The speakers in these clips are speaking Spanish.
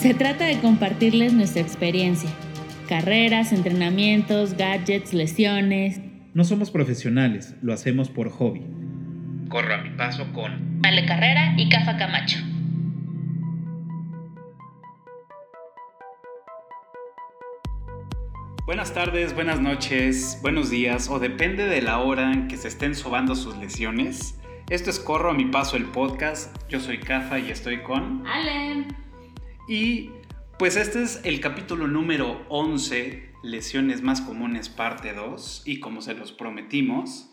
Se trata de compartirles nuestra experiencia. Carreras, entrenamientos, gadgets, lesiones. No somos profesionales, lo hacemos por hobby. Corro a mi paso con Ale Carrera y Cafa Camacho. Buenas tardes, buenas noches, buenos días, o depende de la hora en que se estén sobando sus lesiones. Esto es Corro a mi paso el podcast. Yo soy Cafa y estoy con Allen. Y pues este es el capítulo número 11, lesiones más comunes parte 2, y como se los prometimos,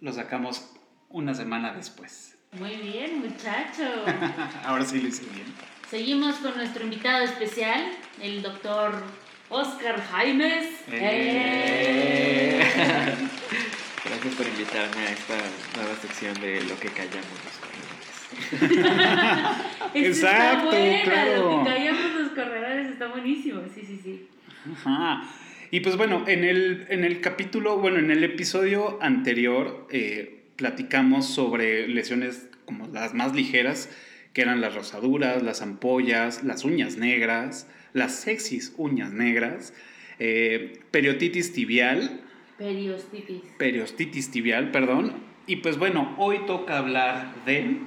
lo sacamos una semana después. Muy bien, muchacho. Ahora sí lo hice bien. Seguimos con nuestro invitado especial, el doctor Oscar Jaimes. Eh. Gracias por invitarme a esta nueva sección de lo que callamos los corredores. Esta está Exacto, buena, claro. Lo que callamos los corredores está buenísimo. Sí, sí, sí. Ajá. Y pues bueno, en el, en el capítulo, bueno, en el episodio anterior eh, platicamos sobre lesiones como las más ligeras, que eran las rosaduras, las ampollas, las uñas negras, las sexys uñas negras, eh, periotitis tibial, Periostitis. periostitis tibial, perdón. Y pues bueno, hoy toca hablar de...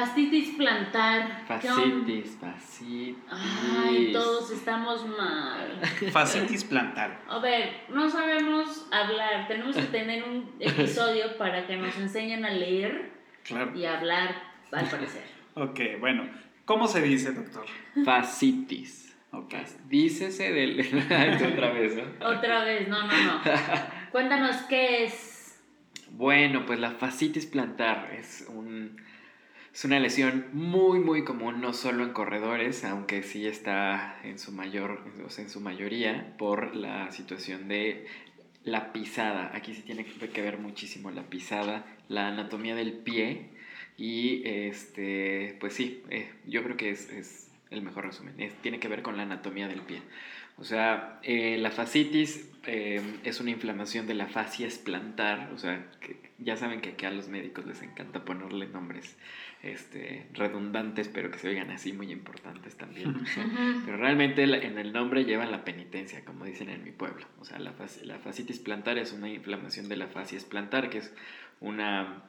Fastitis plantar. ¿Qué on- Facitis, facitis. Ay, todos estamos mal. Fascitis plantar. A ver, no sabemos hablar. Tenemos que tener un episodio para que nos enseñen a leer Claro. y a hablar, al parecer. Ok, bueno. ¿Cómo se dice, doctor? Facitis. Ok. Dícese del. otra vez, ¿no? Otra vez, no, no, no. Cuéntanos qué es. Bueno, pues la fascitis plantar es un. Es una lesión muy muy común, no solo en corredores, aunque sí está en su mayor, o sea, en su mayoría, por la situación de la pisada. Aquí sí tiene que ver muchísimo la pisada, la anatomía del pie y este, pues sí, eh, yo creo que es, es el mejor resumen. Es- tiene que ver con la anatomía del pie. O sea, eh, la fascitis eh, es una inflamación de la fascia plantar. O sea, ya saben que aquí a los médicos les encanta ponerle nombres este, redundantes, pero que se oigan así muy importantes también. Pero realmente en el nombre llevan la penitencia, como dicen en mi pueblo. O sea, la, fas- la fascitis plantar es una inflamación de la fascia plantar, que es una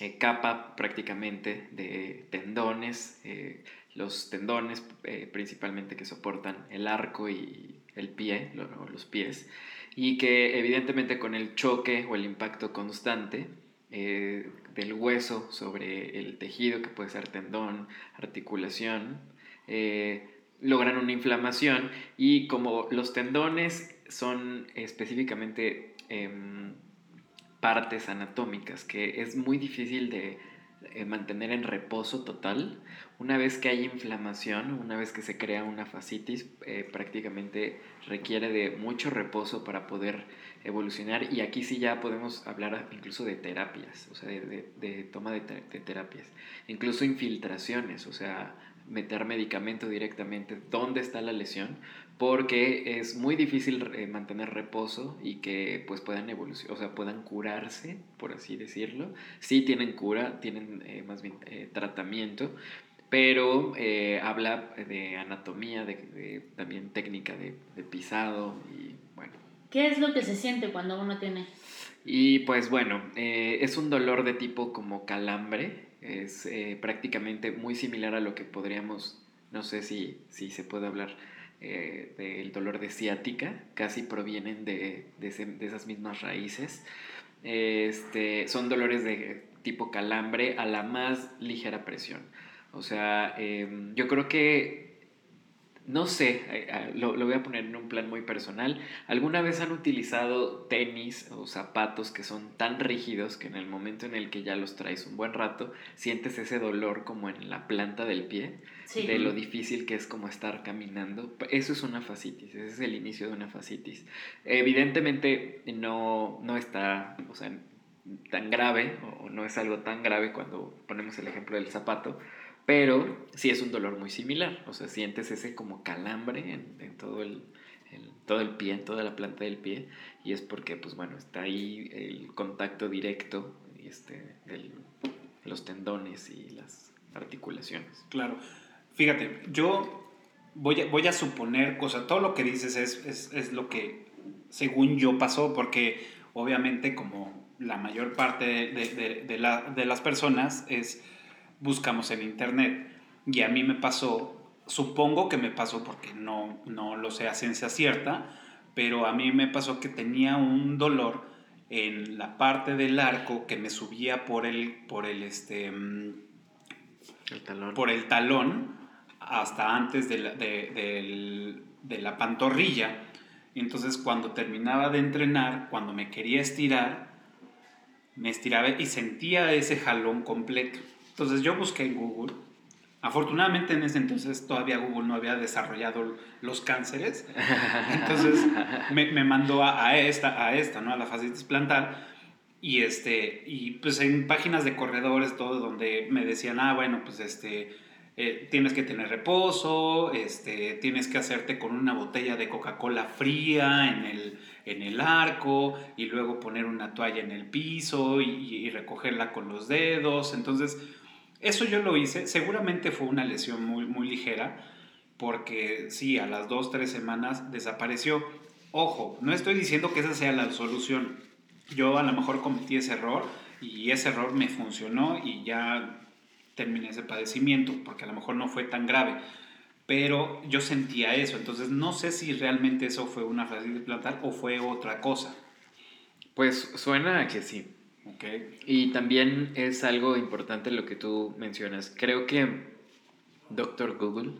eh, capa prácticamente de tendones, eh, los tendones eh, principalmente que soportan el arco y el pie, lo- los pies, y que evidentemente con el choque o el impacto constante eh, del hueso sobre el tejido, que puede ser tendón, articulación, eh, logran una inflamación. Y como los tendones son específicamente em, partes anatómicas que es muy difícil de eh, mantener en reposo total, una vez que hay inflamación, una vez que se crea una fascitis, prácticamente requiere de mucho reposo para poder evolucionar y aquí sí ya podemos hablar incluso de terapias, o sea, de, de- de toma de, te- de terapias, incluso infiltraciones, o sea, meter medicamento directamente donde está la lesión, porque es muy difícil eh, mantener reposo y que pues puedan evolucionar, o sea, puedan curarse, por así decirlo. Sí tienen cura, tienen eh, más bien eh, tratamiento, pero eh, habla de anatomía, de, de también técnica de, de pisado y bueno. ¿Qué es lo que se siente cuando uno tiene? Y pues bueno, eh, es un dolor de tipo como calambre, es eh, prácticamente muy similar a lo que podríamos, no sé si, si se puede hablar eh, del dolor de ciática, casi provienen de, de esas mismas raíces. Este, son dolores de tipo calambre a la más ligera presión. O sea, em, yo creo que no sé, eh, eh, lo, lo voy a poner en un plan muy personal. ¿Alguna vez han utilizado tenis o zapatos que son tan rígidos que en el momento en el que ya los traes un buen rato, sientes ese dolor como en la planta del pie, Sí. de lo difícil que es como estar caminando? Eso es una fascitis, ese es el inicio de una fascitis. Evidentemente no, no está, o sea, tan grave o no es algo tan grave cuando ponemos el ejemplo del zapato, pero sí es un dolor muy similar, o sea, sientes ese como calambre en, en todo, el, el- todo el pie, en toda la planta del pie, y es porque, pues bueno, está ahí el contacto directo este, de los tendones y las articulaciones. Claro. Fíjate, yo voy a, voy a suponer, o sea, todo lo que dices es, es, es lo que según yo pasó, porque obviamente como la mayor parte de, de, de, la, de las personas es buscamos en internet. Y a mí me pasó, supongo que me pasó porque no, no lo sé a ciencia cierta, pero a mí me pasó que tenía un dolor en la parte del arco que me subía por el, por el, este, mm, El talón. por el talón hasta antes de la, de, del- de la pantorrilla. Entonces cuando terminaba de entrenar, cuando me quería estirar, me estiraba y sentía ese jalón completo. Entonces yo busqué en Google. Afortunadamente en ese entonces todavía Google no había desarrollado los cánceres. Entonces me, me mandó a, a esta, a esta, ¿no? A la fascitis plantar. Y, este, y pues en páginas de corredores, todo donde me decían, ah, bueno, pues este, eh, tienes que tener reposo, este, tienes que hacerte con una botella de Coca-Cola fría en el, en el arco y luego poner una toalla en el piso y, y recogerla con los dedos. Entonces, eso yo lo hice. Seguramente fue una lesión muy, muy ligera porque sí, a las dos, tres semanas desapareció. Ojo, no estoy diciendo que esa sea la solución. Yo a lo mejor cometí ese error y ese error me funcionó y ya terminé ese padecimiento porque a lo mejor no fue tan grave. Pero yo sentía eso, entonces no sé si realmente eso fue una fascitis plantar o fue otra cosa. Pues suena a que sí. ¿Ok? Y también es algo importante lo que tú mencionas. Creo que Doctor Google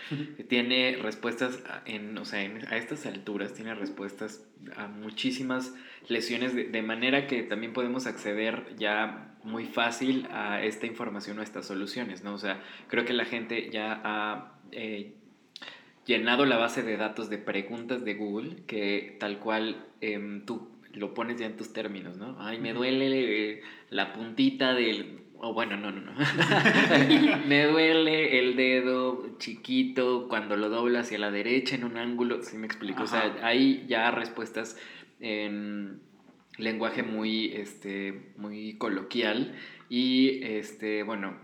tiene respuestas en, o sea, en- a estas alturas, tiene respuestas a muchísimas lesiones, de, de manera que también podemos acceder ya muy fácil a esta información o a estas soluciones, ¿no? O sea, creo que la gente ya ha eh, llenado la base de datos de preguntas de Google que tal cual em, tú lo pones ya en tus términos, ¿no? Ay, me duele eh, la puntita del... O bueno, no, no, no. me duele el dedo chiquito cuando lo dobla hacia la derecha en un ángulo. ¿Sí me explico? O sea, hay ya respuestas en lenguaje muy, este, muy coloquial. Y, este, bueno,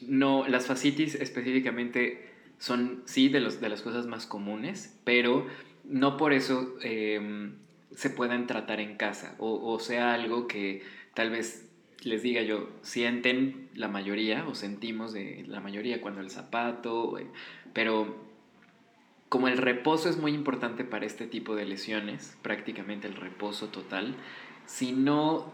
no, las fascitis específicamente son, sí, de, los, de las cosas más comunes, pero no por eso em, se puedan tratar en casa o, o sea algo que tal vez les diga yo, sienten la mayoría o sentimos de la mayoría cuando el zapato, eh, pero como el reposo es muy importante para este tipo de lesiones, prácticamente el reposo total, si no,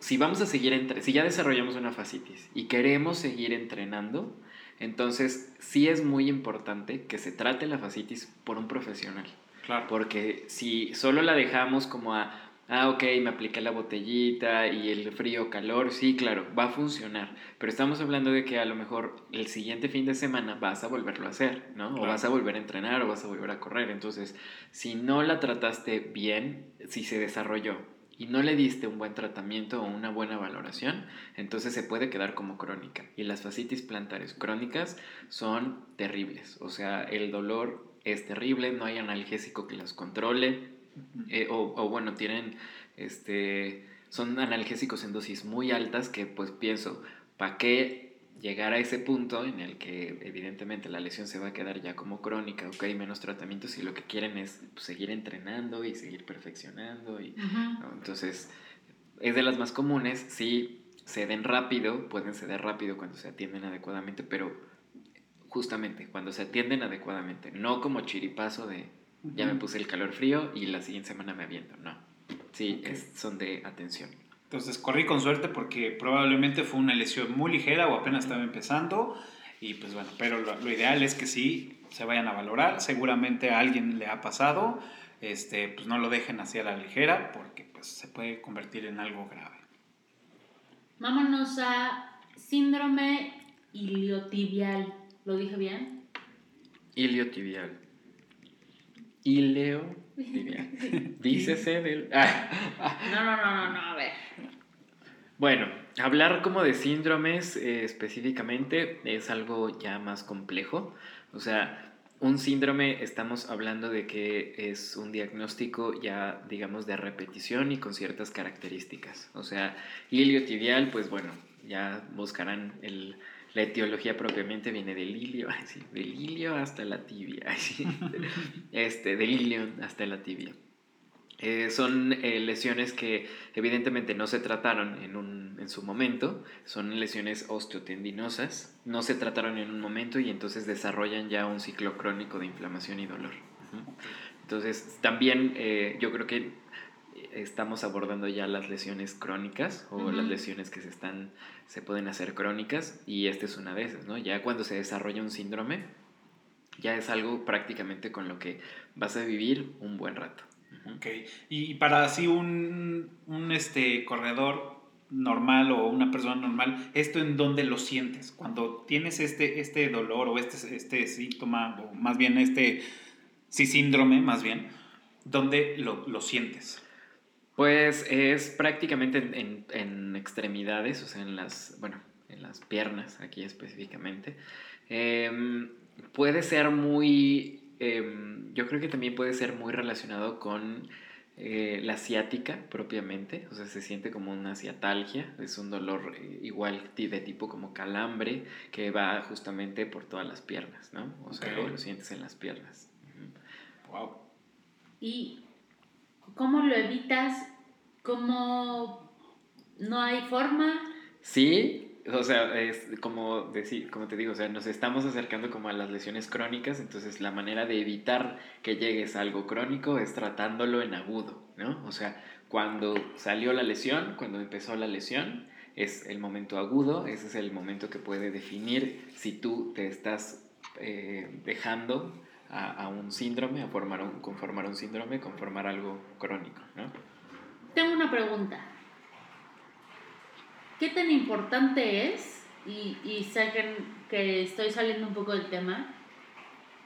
si vamos a seguir, entre, si ya desarrollamos una fascitis y queremos seguir entrenando, entonces sí es muy importante que se trate la fascitis por un profesional. Claro. Porque si solo la dejamos como a, ah, ok, me apliqué la botellita y el frío, calor, sí, claro, va a funcionar. Pero estamos hablando de que a lo mejor el siguiente fin de semana vas a volverlo a hacer, ¿no? O Claro. vas a volver a entrenar o vas a volver a correr. Entonces, si no la trataste bien, si se desarrolló y no le diste un buen tratamiento o una buena valoración, entonces se puede quedar como crónica. Y las fascitis plantares crónicas son terribles. O sea, el dolor es terrible, no hay analgésico que las controle, eh, o, o bueno, tienen, este, son analgésicos en dosis muy altas que pues pienso, ¿para qué llegar a ese punto en el que evidentemente la lesión se va a quedar ya como crónica, ok, menos tratamientos y lo que quieren es pues, seguir entrenando y seguir perfeccionando y ¿no? Entonces, es de las más comunes, sí ceden rápido, pueden ceder rápido cuando se atienden adecuadamente, pero justamente cuando se atienden adecuadamente, no como chiripazo de ya me puse el calor frío y la siguiente semana me aviento, no. Sí, Ok. es- son de atención. Entonces corrí con suerte porque probablemente fue una lesión muy ligera o apenas estaba empezando. Y pues bueno, pero lo, lo ideal es que sí se vayan a valorar. Seguramente a alguien le ha pasado. Este, pues no lo dejen así a la ligera porque pues se puede convertir en algo grave. Vámonos a síndrome iliotibial. ¿Lo dije bien? Iliotibial. Iliotibial. Dícese del... Ah. No, no, no, no, no, a ver. Bueno, hablar como de síndromes eh, específicamente es algo ya más complejo. O sea, un síndrome estamos hablando de que es un diagnóstico ya, digamos, de repetición y con ciertas características. O sea, iliotibial, pues bueno, ya buscarán el, la etiología propiamente viene del ilio, sí, del ilio hasta la tibia, sí, este, del ilio hasta la tibia. Eh, son eh, lesiones que evidentemente no se trataron en, un, en su momento, son lesiones osteotendinosas, no se trataron en un momento y entonces desarrollan ya un ciclo crónico de inflamación y dolor. Entonces también eh, yo creo que estamos abordando ya las lesiones crónicas o las lesiones que se están se pueden hacer crónicas y esta es una de esas, ¿no? Ya cuando se desarrolla un síndrome ya es algo prácticamente con lo que vas a vivir un buen rato. Ok, y para así un, un este, corredor normal o una persona normal, ¿esto en dónde lo sientes? Cuando tienes este, este dolor o este, este síntoma, o más bien este sí, síndrome, más bien, ¿dónde lo, lo sientes? Pues es prácticamente en, en, extremidades, o sea, en las, bueno, en las piernas, aquí específicamente. Em, puede ser muy Em, yo creo que también puede ser muy relacionado con eh, la ciática propiamente, o sea, se siente como una ciatalgia, es un dolor eh, igual de tipo como calambre que va justamente por todas las piernas, ¿no? O sea, lo sientes en las piernas. Wow. ¿Y cómo lo evitas? ¿Cómo no hay forma? Sí, o sea, es como, decir, como te digo, o sea, nos estamos acercando como a las lesiones crónicas, entonces la manera de evitar que llegues a algo crónico es tratándolo en agudo, ¿no? O sea, cuando salió la lesión, cuando empezó la lesión, es el momento agudo, ese es el momento que puede definir si tú te estás eh, dejando a, un síndrome, a formar un, conformar un síndrome, conformar algo crónico, ¿no? Tengo una pregunta. ¿Qué tan importante es, y, y sé que, estoy saliendo un poco del tema,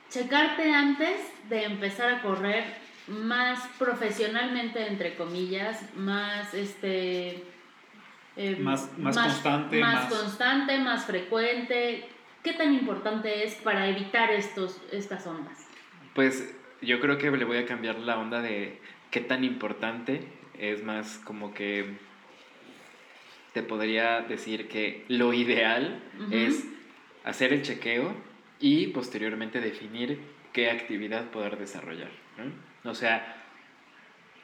checarte antes de empezar a correr más profesionalmente, entre comillas, más este... Eh, más, más, constante. Más, constante, más frecuente. ¿Qué tan importante es para evitar estos, estas ondas? Pues yo creo que le voy a cambiar la onda de qué tan importante es más como que te podría decir que lo ideal es hacer el chequeo y posteriormente definir qué actividad poder desarrollar. O sea,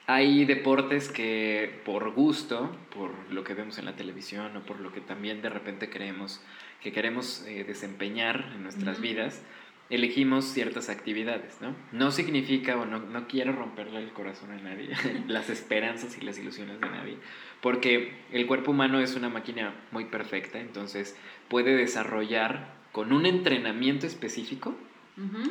hay deportes que por gusto, por lo que vemos en la televisión o por lo que también de repente creemos que queremos eh, desempeñar en nuestras vidas, elegimos ciertas actividades, ¿no? No significa, o no, no quiero romperle el corazón a nadie, las esperanzas y las ilusiones de nadie, porque el cuerpo humano es una máquina muy perfecta, entonces puede desarrollar con un entrenamiento específico,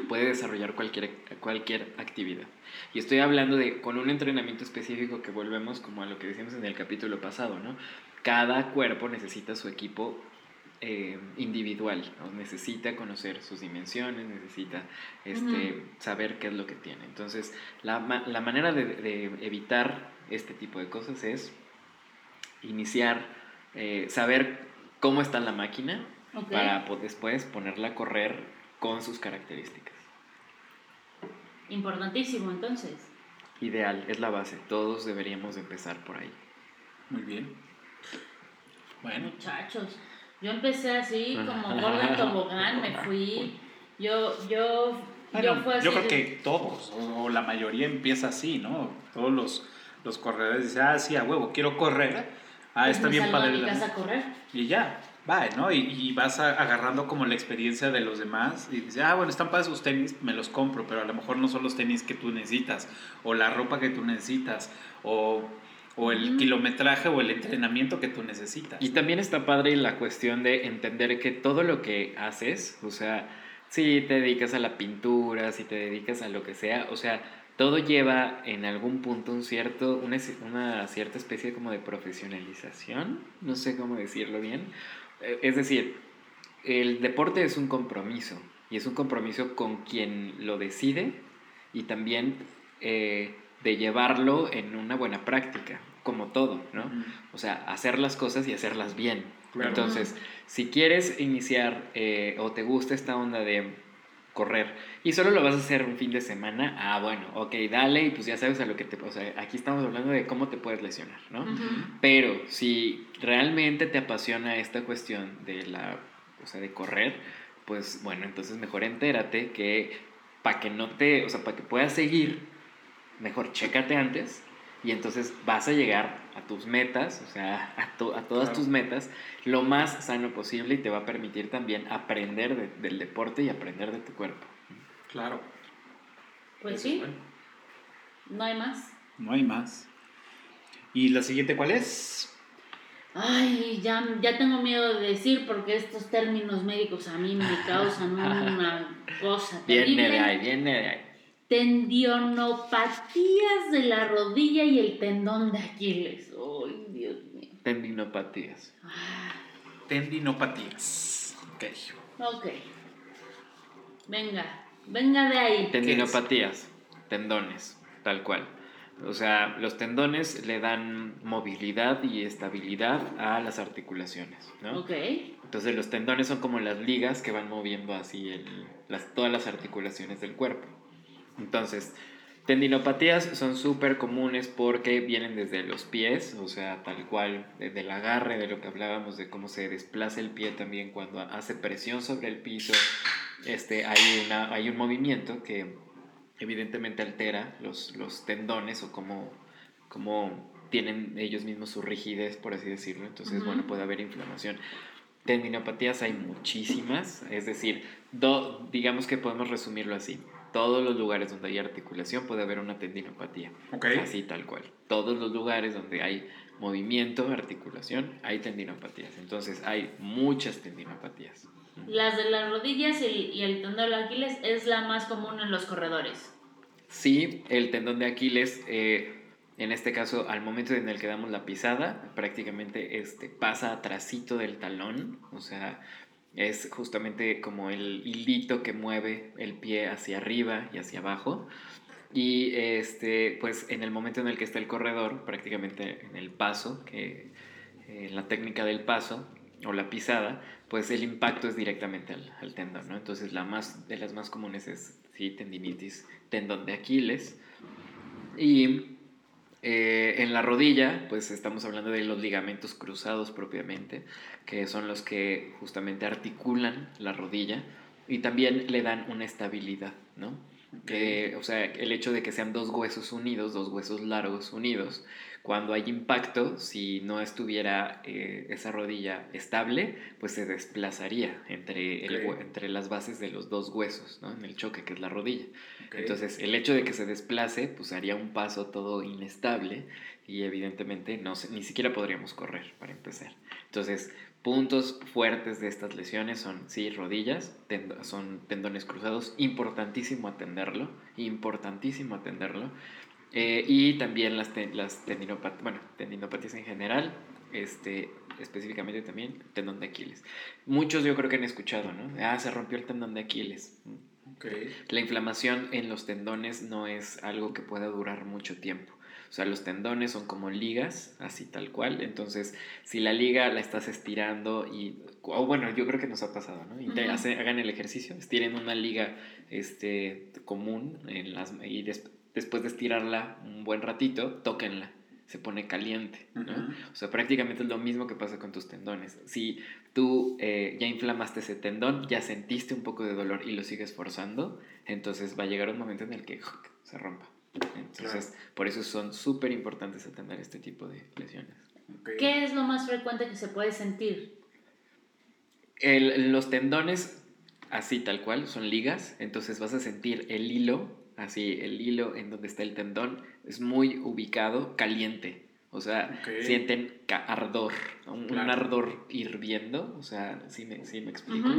puede desarrollar cualquier, cualquier actividad. Y estoy hablando de con un entrenamiento específico que volvemos como a lo que decíamos en el capítulo pasado, ¿no? Cada cuerpo necesita su equipo eh, individual, necesita conocer sus dimensiones, necesita este, saber qué es lo que tiene. Entonces, la, la manera de, de, evitar este tipo de cosas es iniciar, eh, saber cómo está la máquina para después ponerla a correr con sus características. Importantísimo entonces. Ideal, es la base. Todos deberíamos empezar por ahí. Muy bien. Bueno. Muchachos, yo empecé así como gorda tobogán, me fui. Yo, yo, yo, fue así yo creo que todos, o, la mayoría empieza así, ¿no? Todos los, los corredores dicen, ah, sí, a huevo, quiero correr Ah, está bien padre. a correr. Y ya, va, ¿no? Y, y, vas agarrando como la experiencia de los demás y dices, ah, bueno, están padres sus tenis, me los compro, pero a lo mejor no son los tenis que tú necesitas, o la ropa que tú necesitas, o, o el kilometraje o el entrenamiento que tú necesitas. Y también está padre la cuestión de entender que todo lo que haces, o sea, si te dedicas a la pintura, si te dedicas a lo que sea, o sea, todo lleva en algún punto un cierto, una, una, cierta especie como de profesionalización, no sé cómo decirlo bien. Eh, es decir, el deporte es un compromiso y es un compromiso con quien lo decide y también eh, de llevarlo en una buena práctica, como todo, ¿no? O sea, hacer las cosas y hacerlas bien. Entonces, si quieres iniciar eh, o te gusta esta onda de correr y solo lo vas a hacer un fin de semana, ah, bueno, ok, dale y pues ya sabes a lo que te... O sea, aquí estamos hablando de cómo te puedes lesionar, ¿no? Pero si realmente te apasiona esta cuestión de la o sea, de correr, pues bueno, entonces mejor entérate que para que no te, o sea, para que puedas seguir, mejor chécate antes y entonces vas a llegar a tus metas, o sea, a, to- a todas Claro. tus metas, lo más sano posible y te va a permitir también aprender de- del deporte y aprender de tu cuerpo. Claro. Pues Eso sí, bueno. no hay más. No hay más. ¿Y la siguiente cuál es? Ay, ya, ya tengo miedo de decir porque estos términos médicos a mí me causan una cosa Viene terrible. de ahí, viene de ahí. Tendinopatías de la rodilla y el tendón de Aquiles. Ay, Dios mío. Tendinopatías. Ah, Tendinopatías. Ok. ok. Venga, venga de ahí. Tendinopatías, tendones, tal cual. O sea, los tendones le dan movilidad y estabilidad a las articulaciones, ¿no? Ok. Entonces los tendones son como las ligas que van moviendo así el- las, todas las articulaciones del cuerpo. Entonces, tendinopatías son súper comunes porque vienen desde los pies, o sea, tal cual, desde el agarre, de lo que hablábamos, de cómo se desplaza el pie también cuando hace presión sobre el piso. Este, hay, una, hay un movimiento que evidentemente altera los, los tendones o cómo, cómo tienen ellos mismos su rigidez, por así decirlo. Entonces, bueno, puede haber inflamación. Tendinopatías hay muchísimas, es decir, do- digamos que podemos resumirlo así. Todos los lugares donde hay articulación puede haber una tendinopatía. Ok. Así tal cual. Todos los lugares donde hay movimiento, articulación, hay tendinopatías. Entonces hay muchas tendinopatías. Las de las rodillas y, y el tendón de Aquiles es la más común en los corredores. Sí, el tendón de Aquiles, eh, en este caso, al momento en el que damos la pisada, prácticamente este, pasa atrasito del talón, o sea, es justamente como el hilito que mueve el pie hacia arriba y hacia abajo. Y este, pues en el momento en el que está el corredor, prácticamente en el paso, que en la técnica del paso o la pisada, pues el impacto es directamente al, al tendón, ¿no? Entonces la más, de las más comunes es sí, tendinitis, tendón de Aquiles. Y eh, en la rodilla, pues estamos hablando de los ligamentos cruzados propiamente, que son los que justamente articulan la rodilla y también le dan una estabilidad, ¿no? Que, o sea, el hecho de que sean dos huesos unidos, dos huesos largos unidos, cuando hay impacto, si no estuviera eh, esa rodilla estable, pues se desplazaría entre, el Ok. hue- entre las bases de los dos huesos, ¿no? En el choque, que es la rodilla. Ok. Entonces, el hecho de que se desplace, pues haría un paso todo inestable y evidentemente no se- ni siquiera podríamos correr para empezar. Entonces, puntos fuertes de estas lesiones son, sí, rodillas, tendo- son tendones cruzados, importantísimo atenderlo, importantísimo atenderlo. Eh, y también las, ten- las tendinopat- bueno, tendinopatías en general, este, específicamente también tendón de Aquiles. Muchos yo creo que han escuchado, ¿no? Ah, se rompió el tendón de Aquiles. Ok. La inflamación en los tendones no es algo que pueda durar mucho tiempo. O sea, los tendones son como ligas, así tal cual. Entonces, si la liga la estás estirando y... O bueno, yo creo que nos ha pasado, ¿no? Hace- hagan el ejercicio, estiren una liga este, común en las, y des- después de estirarla un buen ratito, tóquenla. Se pone caliente, ¿no? O sea, prácticamente es lo mismo que pasa con tus tendones. Si tú eh, ya inflamaste ese tendón, ya sentiste un poco de dolor y lo sigues forzando, entonces va a llegar un momento en el que ¡juc! se rompa. Entonces, por eso son súper importantes atender este tipo de lesiones. ¿Qué es lo más frecuente que se puede sentir? El- los tendones, así tal cual, son ligas, entonces vas a sentir el hilo, así, el hilo en donde está el tendón, es muy ubicado, caliente. O sea, sienten ardor, un, ardor hirviendo, o sea, sí me, sí me explico.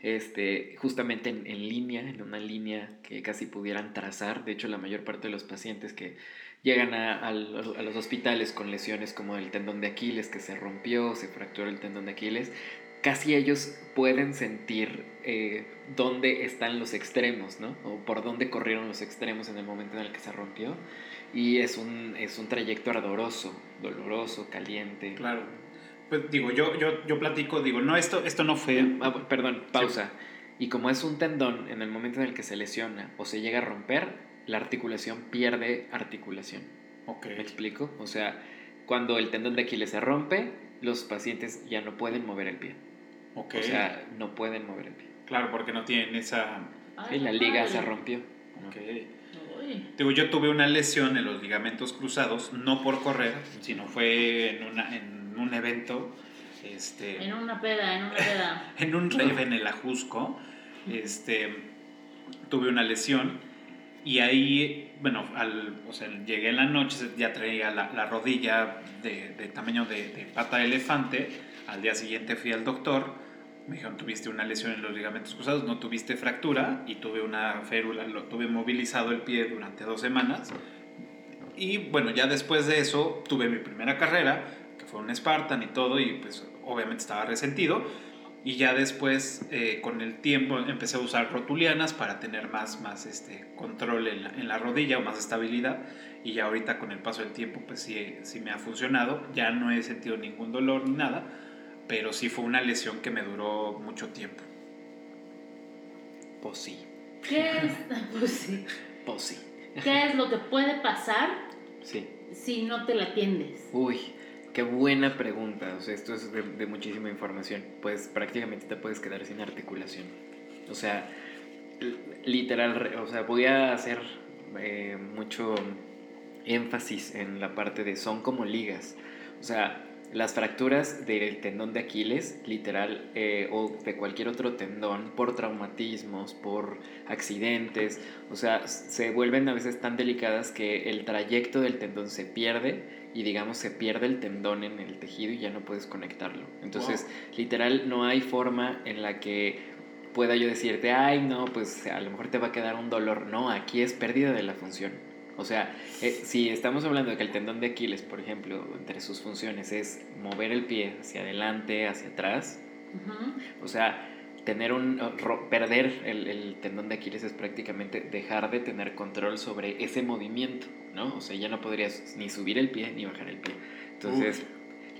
Este, justamente en, en línea, en una línea que casi pudieran trazar. De hecho, la mayor parte de los pacientes que llegan a, al- a los hospitales con lesiones como el tendón de Aquiles que se rompió, se fracturó el tendón de Aquiles, casi ellos pueden sentir eh, dónde están los extremos, ¿no? O por dónde corrieron los extremos en el momento en el que se rompió. Y es un, es un trayecto ardoroso, doloroso, caliente. Claro. Pues digo, yo, yo, yo platico, digo, no, esto, esto no fue. Ah, perdón, pausa. Y como es un tendón, en el momento en el que se lesiona o se llega a romper, la articulación pierde articulación. Ok. ¿Me explico? O sea, cuando el tendón de Aquiles se rompe, los pacientes ya no pueden mover el pie. O sea, no pueden mover el pie. claro, porque no tienen esa... Ay, Sí, la liga se rompió. ¿no? Ok. Uy. Digo, yo tuve una lesión en los ligamentos cruzados, no por correr, sino fue en, una, en un evento, este, En una peda, en una peda. en un rave en el Ajusco, este, tuve una lesión y ahí, bueno, al, o sea, llegué en la noche, ya traía la, la rodilla de, de tamaño de, de pata de elefante, al día siguiente fui al doctor, me dijeron, tuviste una lesión en los ligamentos cruzados, no tuviste fractura y tuve una férula, lo tuve movilizado el pie durante dos semanas. Y bueno, ya después de eso tuve mi primera carrera, que fue un Spartan y todo, y pues obviamente estaba resentido. Y ya después, eh, con el tiempo, empecé a usar rotulianas para tener más, más este, control en la, en la rodilla o más estabilidad. Y ya ahorita con el paso del tiempo, pues sí, sí me ha funcionado. Ya no he sentido ningún dolor ni nada, pero sí fue una lesión que me duró mucho tiempo. Pues sí. ¿Qué es, pues sí. Pues sí. ¿Qué es lo que puede pasar Sí. si no te la atiendes? Uy, qué buena pregunta. O sea, esto es de, de muchísima información. Pues prácticamente te puedes quedar sin articulación. O sea, literal, o sea, voy a hacer eh, mucho énfasis en la parte de son como ligas. O sea, las fracturas del tendón de Aquiles, literal, eh, o de cualquier otro tendón, por traumatismos, por accidentes, o sea, se vuelven a veces tan delicadas que el trayecto del tendón se pierde y digamos se pierde el tendón en el tejido y ya no puedes conectarlo. Entonces, literal, no hay forma en la que pueda yo decirte, ay, no, pues a lo mejor te va a quedar un dolor. No, aquí es pérdida de la función. O sea, eh, si estamos hablando de que el tendón de Aquiles, por ejemplo, entre sus funciones es mover el pie hacia adelante, hacia atrás, o sea, tener un ro- perder el, el tendón de Aquiles es prácticamente dejar de tener control sobre ese movimiento, ¿no? O sea, ya no podrías ni subir el pie ni bajar el pie. Entonces,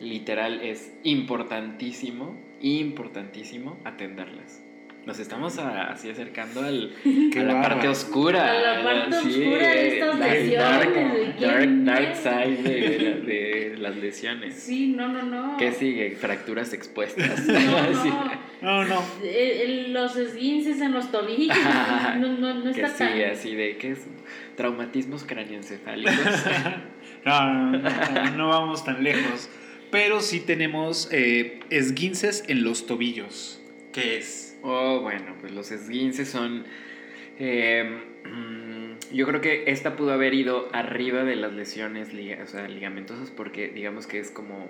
literal es importantísimo, importantísimo atenderlas. Nos estamos a- así acercando al, a la parte oscura. A la parte sí, oscura de estas lesiones, Dark, ¿de quién dark, side de, de las lesiones. Sí, no, no, no. ¿Qué sigue? Fracturas expuestas. No, Sí. no. No, no. El- el- los esguinces en los tobillos. No, no, no que está tan. sigue así de qué es traumatismos cráneoencefálicos. No, no, no, no vamos tan lejos. Pero sí tenemos eh, esguinces en los tobillos. ¿Qué es? Oh, bueno, pues los esguinces son. eh, mm, yo creo que esta pudo haber ido arriba de las lesiones o sea, ligamentosas porque digamos que es como.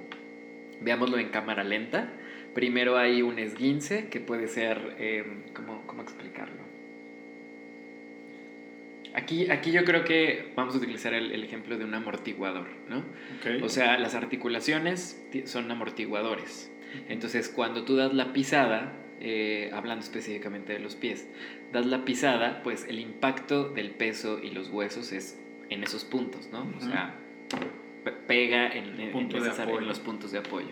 Veámoslo en cámara lenta. Primero hay un esguince que puede ser. eh, ¿cómo, ¿Cómo explicarlo? Aquí, aquí yo creo que vamos a utilizar el, el ejemplo de un amortiguador, ¿no? O sea, las articulaciones ti- son amortiguadores. Entonces, cuando tú das la pisada, eh, hablando específicamente de los pies, das la pisada, pues el impacto del peso y los huesos es en esos puntos, ¿no? O Ujú. sea, pe- pega en, en- Punto en esas- en los puntos de apoyo.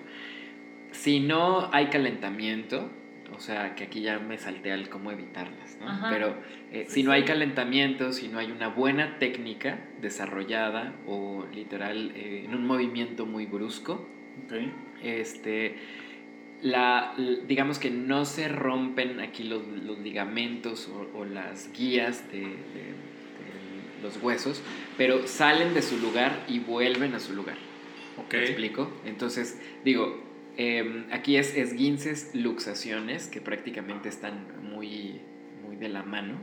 Si no hay calentamiento, o sea, que aquí ya me salté al cómo evitarlas, ¿no? Ajá. Pero eh, Sí, si no hay calentamiento, si no hay una buena técnica desarrollada o literal eh, en un movimiento muy brusco, Ok. este, la, digamos que no se rompen aquí los, los ligamentos o, o las guías de, de- de los huesos, pero salen de su lugar y vuelven a su lugar. Ok. ¿Me explico? Entonces, digo, eh, aquí es esguinces, luxaciones, que prácticamente están muy, muy de la mano,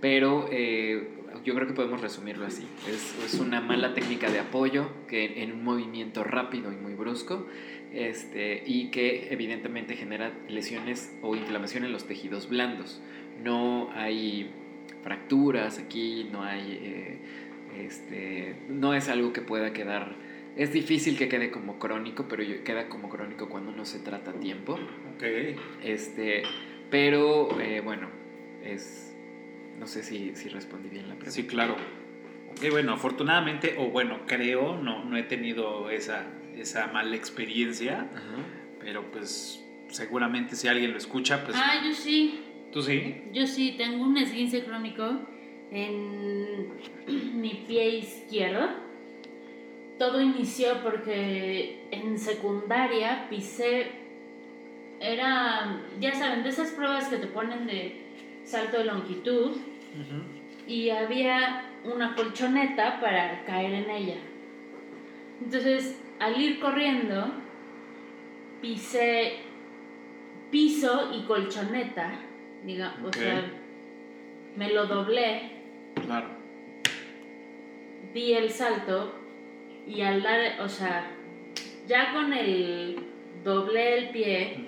pero eh, yo creo que podemos resumirlo así. Es, es una mala técnica de apoyo que en un movimiento rápido y muy brusco, este, y que evidentemente genera lesiones o inflamación en los tejidos blandos. No hay fracturas aquí, no hay... eh, este, no es algo que pueda quedar es difícil que quede como crónico, pero queda como crónico cuando no se trata a tiempo. Ok. Este, pero eh, bueno, es. No sé si, si respondí bien la pregunta. Sí, claro. Ok, bueno, afortunadamente, o bueno, creo, no, no he tenido esa, esa mala experiencia, Ajá. pero pues seguramente si alguien lo escucha, pues Ah, yo sí. tú sí. Yo sí tengo un esguince crónico en mi pie izquierdo. Todo inició porque en secundaria pisé era, ya saben, de esas pruebas que te ponen de salto de longitud y había una colchoneta para caer en ella. Entonces, al ir corriendo, pisé piso y colchoneta, diga, o Ok. sea, me lo doblé, Claro. di el salto y al dar, o sea, ya con el doblé el pie,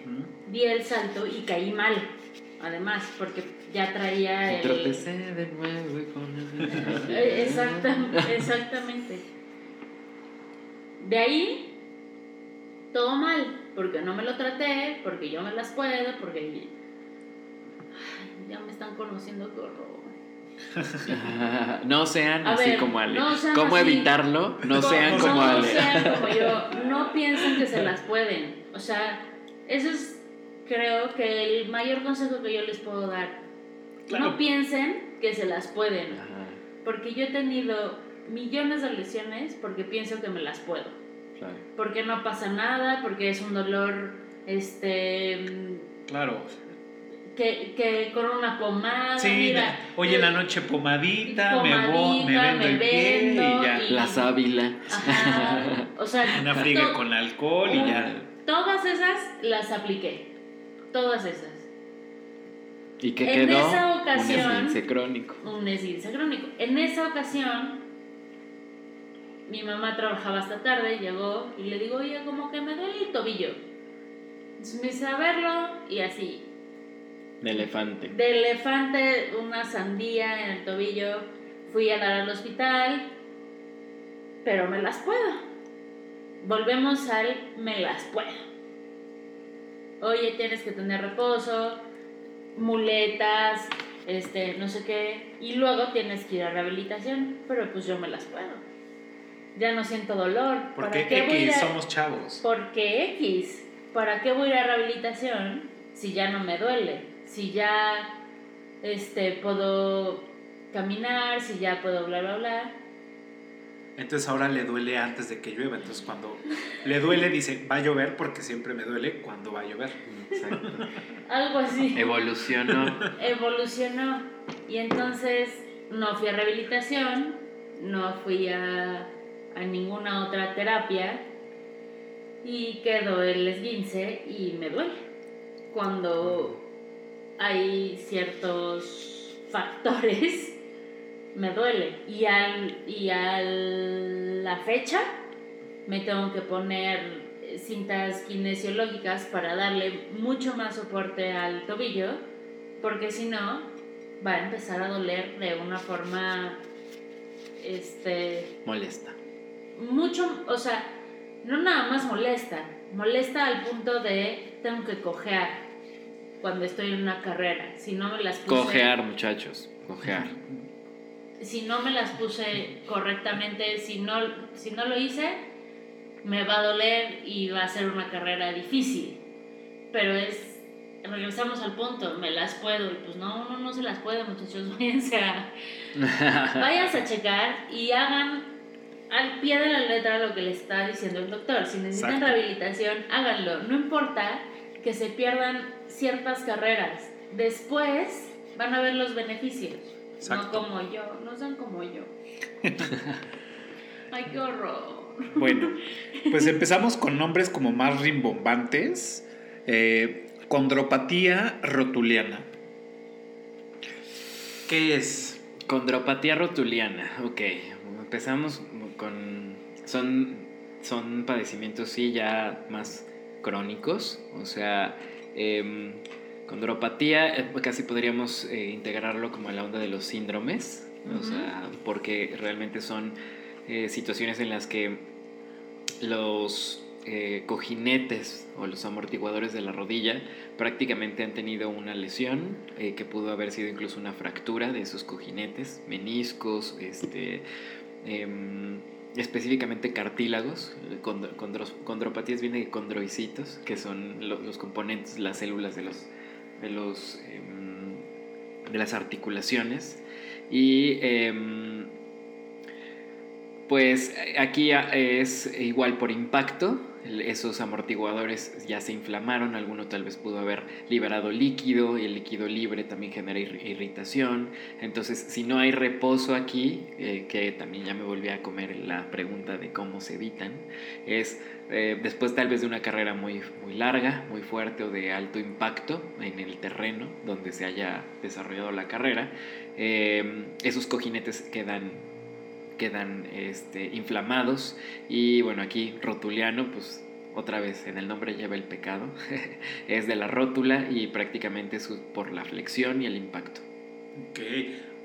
di el salto y caí mal, además, porque ya traía Y el... tropecé de nuevo y con el... Eh, exacta- exactamente. De ahí, todo mal, porque no me lo traté, porque yo me las puedo, porque... Ay, ya me están conociendo, qué horror. no sean A así ver, como Ale. no sean ¿Cómo así. evitarlo? No sean como no Ale. sean como yo. No piensen que se las pueden. O sea, eso es, creo que el mayor consejo que yo les puedo dar. Claro. No piensen que se las pueden. Ajá, Porque yo he tenido millones de lesiones porque pienso que me las puedo. claro. Porque no pasa nada, porque es un dolor, este, Claro. que, que con una pomada, Sí, mira, hoy en la eh, noche pomadita, me, voy, me vendo me el pie y ya. y- La sábila. Ajá, o sea, Una friga to- con alcohol y ya. Todas esas las apliqué. Todas esas. ¿Y qué En quedó? esa ocasión- Un esguince crónico. Un esguince crónico. En esa ocasión, mi mamá trabajaba hasta tarde, llegó y le digo, oye, como que me duele el tobillo. Entonces me hice a verlo y así. De elefante. De elefante, una sandía en el tobillo. Fui a dar al hospital, pero me las puedo. Volvemos al me las puedo. Oye, tienes que tener reposo, muletas, este, no sé qué, y luego tienes que ir a rehabilitación, pero pues yo me las puedo. Ya no siento dolor. Porque ¿Para qué voy a ir X a- somos chavos. porque X, ¿para qué voy a ir a rehabilitación si ya no me duele? Si ya este, puedo caminar, si ya puedo bla, bla, bla. Entonces ahora le duele antes de que llueva. Entonces cuando le duele dice, va a llover porque siempre me duele cuando va a llover. Exacto. Algo así. Evolucionó. Evolucionó. Y entonces no fui a rehabilitación, no fui a, a ninguna otra terapia y quedó el esguince y me duele. Cuando hay ciertos factores, me duele. Y al, y a la fecha me tengo que poner cintas kinesiológicas para darle mucho más soporte al tobillo, porque si no, va a empezar a doler de una forma, este, Molesta. Mucho, o sea, no nada más molesta, molesta al punto de tengo que cojear cuando estoy en una carrera. Si no me las puse, Cojear, muchachos. Cojear. si no me las puse correctamente, si no, si no lo hice, me va a doler y va a ser una carrera difícil. Pero es, regresamos al punto, me las puedo. Y pues no, uno no se las puede, muchachos. Váyanse a, váyanse a checar y hagan al pie de la letra lo que le está diciendo el doctor. Si necesitan Exacto. rehabilitación, háganlo. No importa que se pierdan ciertas carreras. Después van a ver los beneficios. Exacto. No como yo, no sean como yo. Ay, qué horror. Bueno, pues empezamos con nombres como más rimbombantes. Eh, condropatía rotuliana. ¿Qué es? Condropatía rotuliana, ok. Empezamos. Son, son padecimientos, sí, ya más crónicos. O sea, em, condropatía eh, casi podríamos eh, integrarlo como a la onda de los síndromes. O sea, porque realmente son eh, situaciones en las que los eh, cojinetes o los amortiguadores de la rodilla prácticamente han tenido una lesión que pudo haber sido incluso una fractura de esos cojinetes, meniscos, este, em, específicamente cartílagos. Condro- condros- condropatías viene de condroicitos, que son lo- los componentes, las células de los, de los em, de las articulaciones y em, Pues aquí es igual por impacto, esos amortiguadores ya se inflamaron, alguno tal vez pudo haber liberado líquido y el líquido libre también genera irritación. Entonces, si no hay reposo aquí, eh, que también ya me volví a comer la pregunta de cómo se evitan, es eh, después tal vez de una carrera muy, muy larga, muy fuerte o de alto impacto en el terreno donde se haya desarrollado la carrera, eh, esos cojinetes quedan quedan este, inflamados y bueno, aquí rotuliano, pues otra vez en el nombre lleva el pecado, es de la rótula y prácticamente es por la flexión y el impacto. Ok,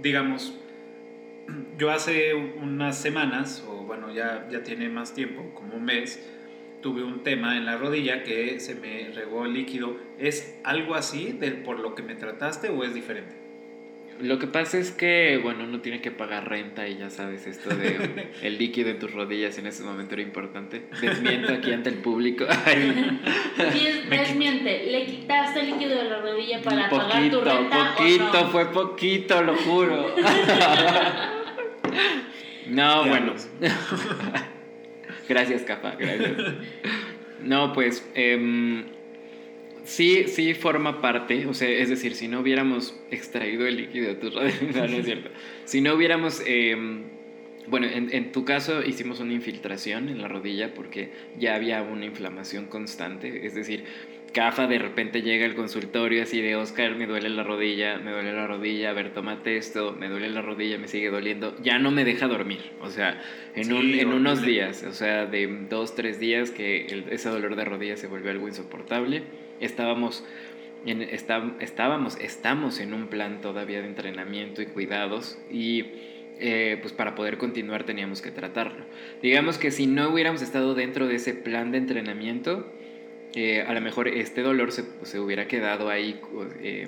digamos, yo hace unas semanas, o bueno, ya, ya tiene más tiempo, como un mes, tuve un tema en la rodilla que se me regó el líquido. ¿Es algo así de, por lo que me trataste o es diferente? Lo que pasa es que, bueno, uno tiene que pagar renta y ya sabes, esto de el líquido en tus rodillas en ese momento era importante. Desmiento aquí ante el público. desmiente, ¿le quitaste el líquido de la rodilla para pagar tu renta? Poquito, fue poquito, lo juro. no, bueno. gracias, capa, gracias. No, pues, eh, sí, sí forma parte, o sea, es decir, si no hubiéramos extraído el líquido de tus rodillas, no, es cierto, si no hubiéramos, em, bueno, en, en, tu caso hicimos una infiltración en la rodilla porque ya había una inflamación constante, es decir, Cafa de repente llega al consultorio así de Oscar, me duele la rodilla, me duele la rodilla, a ver, tómate esto, me duele la rodilla, me sigue doliendo, ya no me deja dormir, o sea, en, un, en unos días, o sea, de dos, tres días que ese dolor de rodilla se volvió algo insoportable estábamos, en, estábamos, estamos en un plan todavía de entrenamiento y cuidados y eh, pues para poder continuar teníamos que tratarlo. Digamos que si no hubiéramos estado dentro de ese plan de entrenamiento, eh, a lo mejor este dolor se, se hubiera quedado ahí eh,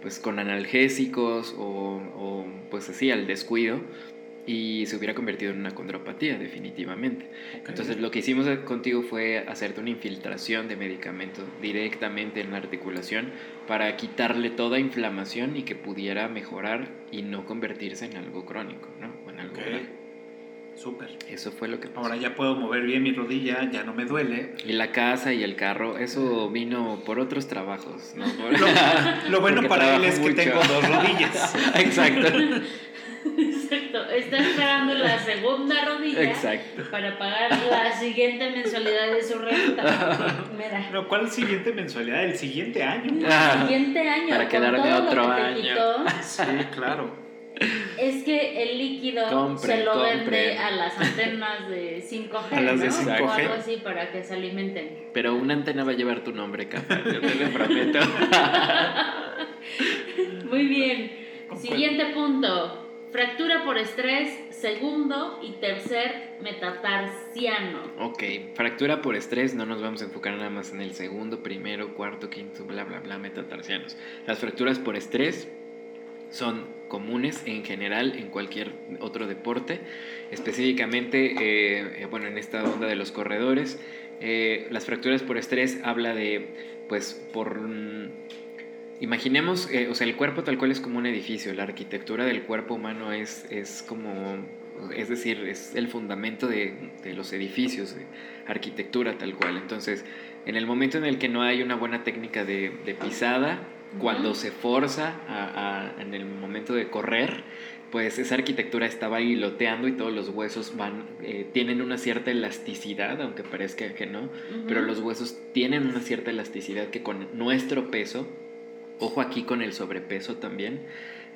pues con analgésicos o, o, pues así al descuido y se hubiera convertido en una condropatía definitivamente. Entonces lo que hicimos contigo fue hacerte una infiltración de medicamento directamente en la articulación para quitarle toda inflamación y que pudiera mejorar y no convertirse en algo crónico, ¿no? en algo Súper. Eso fue lo que pasó. Ahora ya puedo mover bien mi rodilla, ya no me duele. Y la casa y el carro, eso vino por otros trabajos. ¿no? Lo, bueno para él es que tengo dos rodillas. Exacto. Exacto, está esperando la segunda rodilla para pagar la siguiente mensualidad de su renta. Mira. Pero ¿cuál siguiente mensualidad? El siguiente año. El siguiente año. Para quedarme otro año. sí, claro. Es que el líquido se lo vende a las antenas de 5G, a las de 5G. O algo así para que se alimenten. Pero una antena va a llevar tu nombre, Capa, yo te lo prometo. Muy bien. Siguiente punto. Fractura por estrés, segundo y tercer metatarsiano. Ok, fractura por estrés, no nos vamos a enfocar nada más en el segundo, primero, cuarto, quinto, bla, bla, bla, metatarsianos. Las fracturas por estrés son comunes en general en cualquier otro deporte, específicamente, eh, bueno, en esta onda de los corredores. Eh, las fracturas por estrés habla de, pues, por Imaginemos, eh, o sea, el cuerpo tal cual es como un edificio, la arquitectura del cuerpo humano es, es como, es decir, es el fundamento de, de, los edificios, de arquitectura tal cual. Entonces, en el momento en el que no hay una buena técnica de, de pisada, cuando se forza a, en el momento de correr, pues esa arquitectura está bailoteando y todos los huesos van, eh, tienen una cierta elasticidad, aunque parezca que no, pero los huesos tienen una cierta elasticidad que con nuestro peso ojo aquí con el sobrepeso también,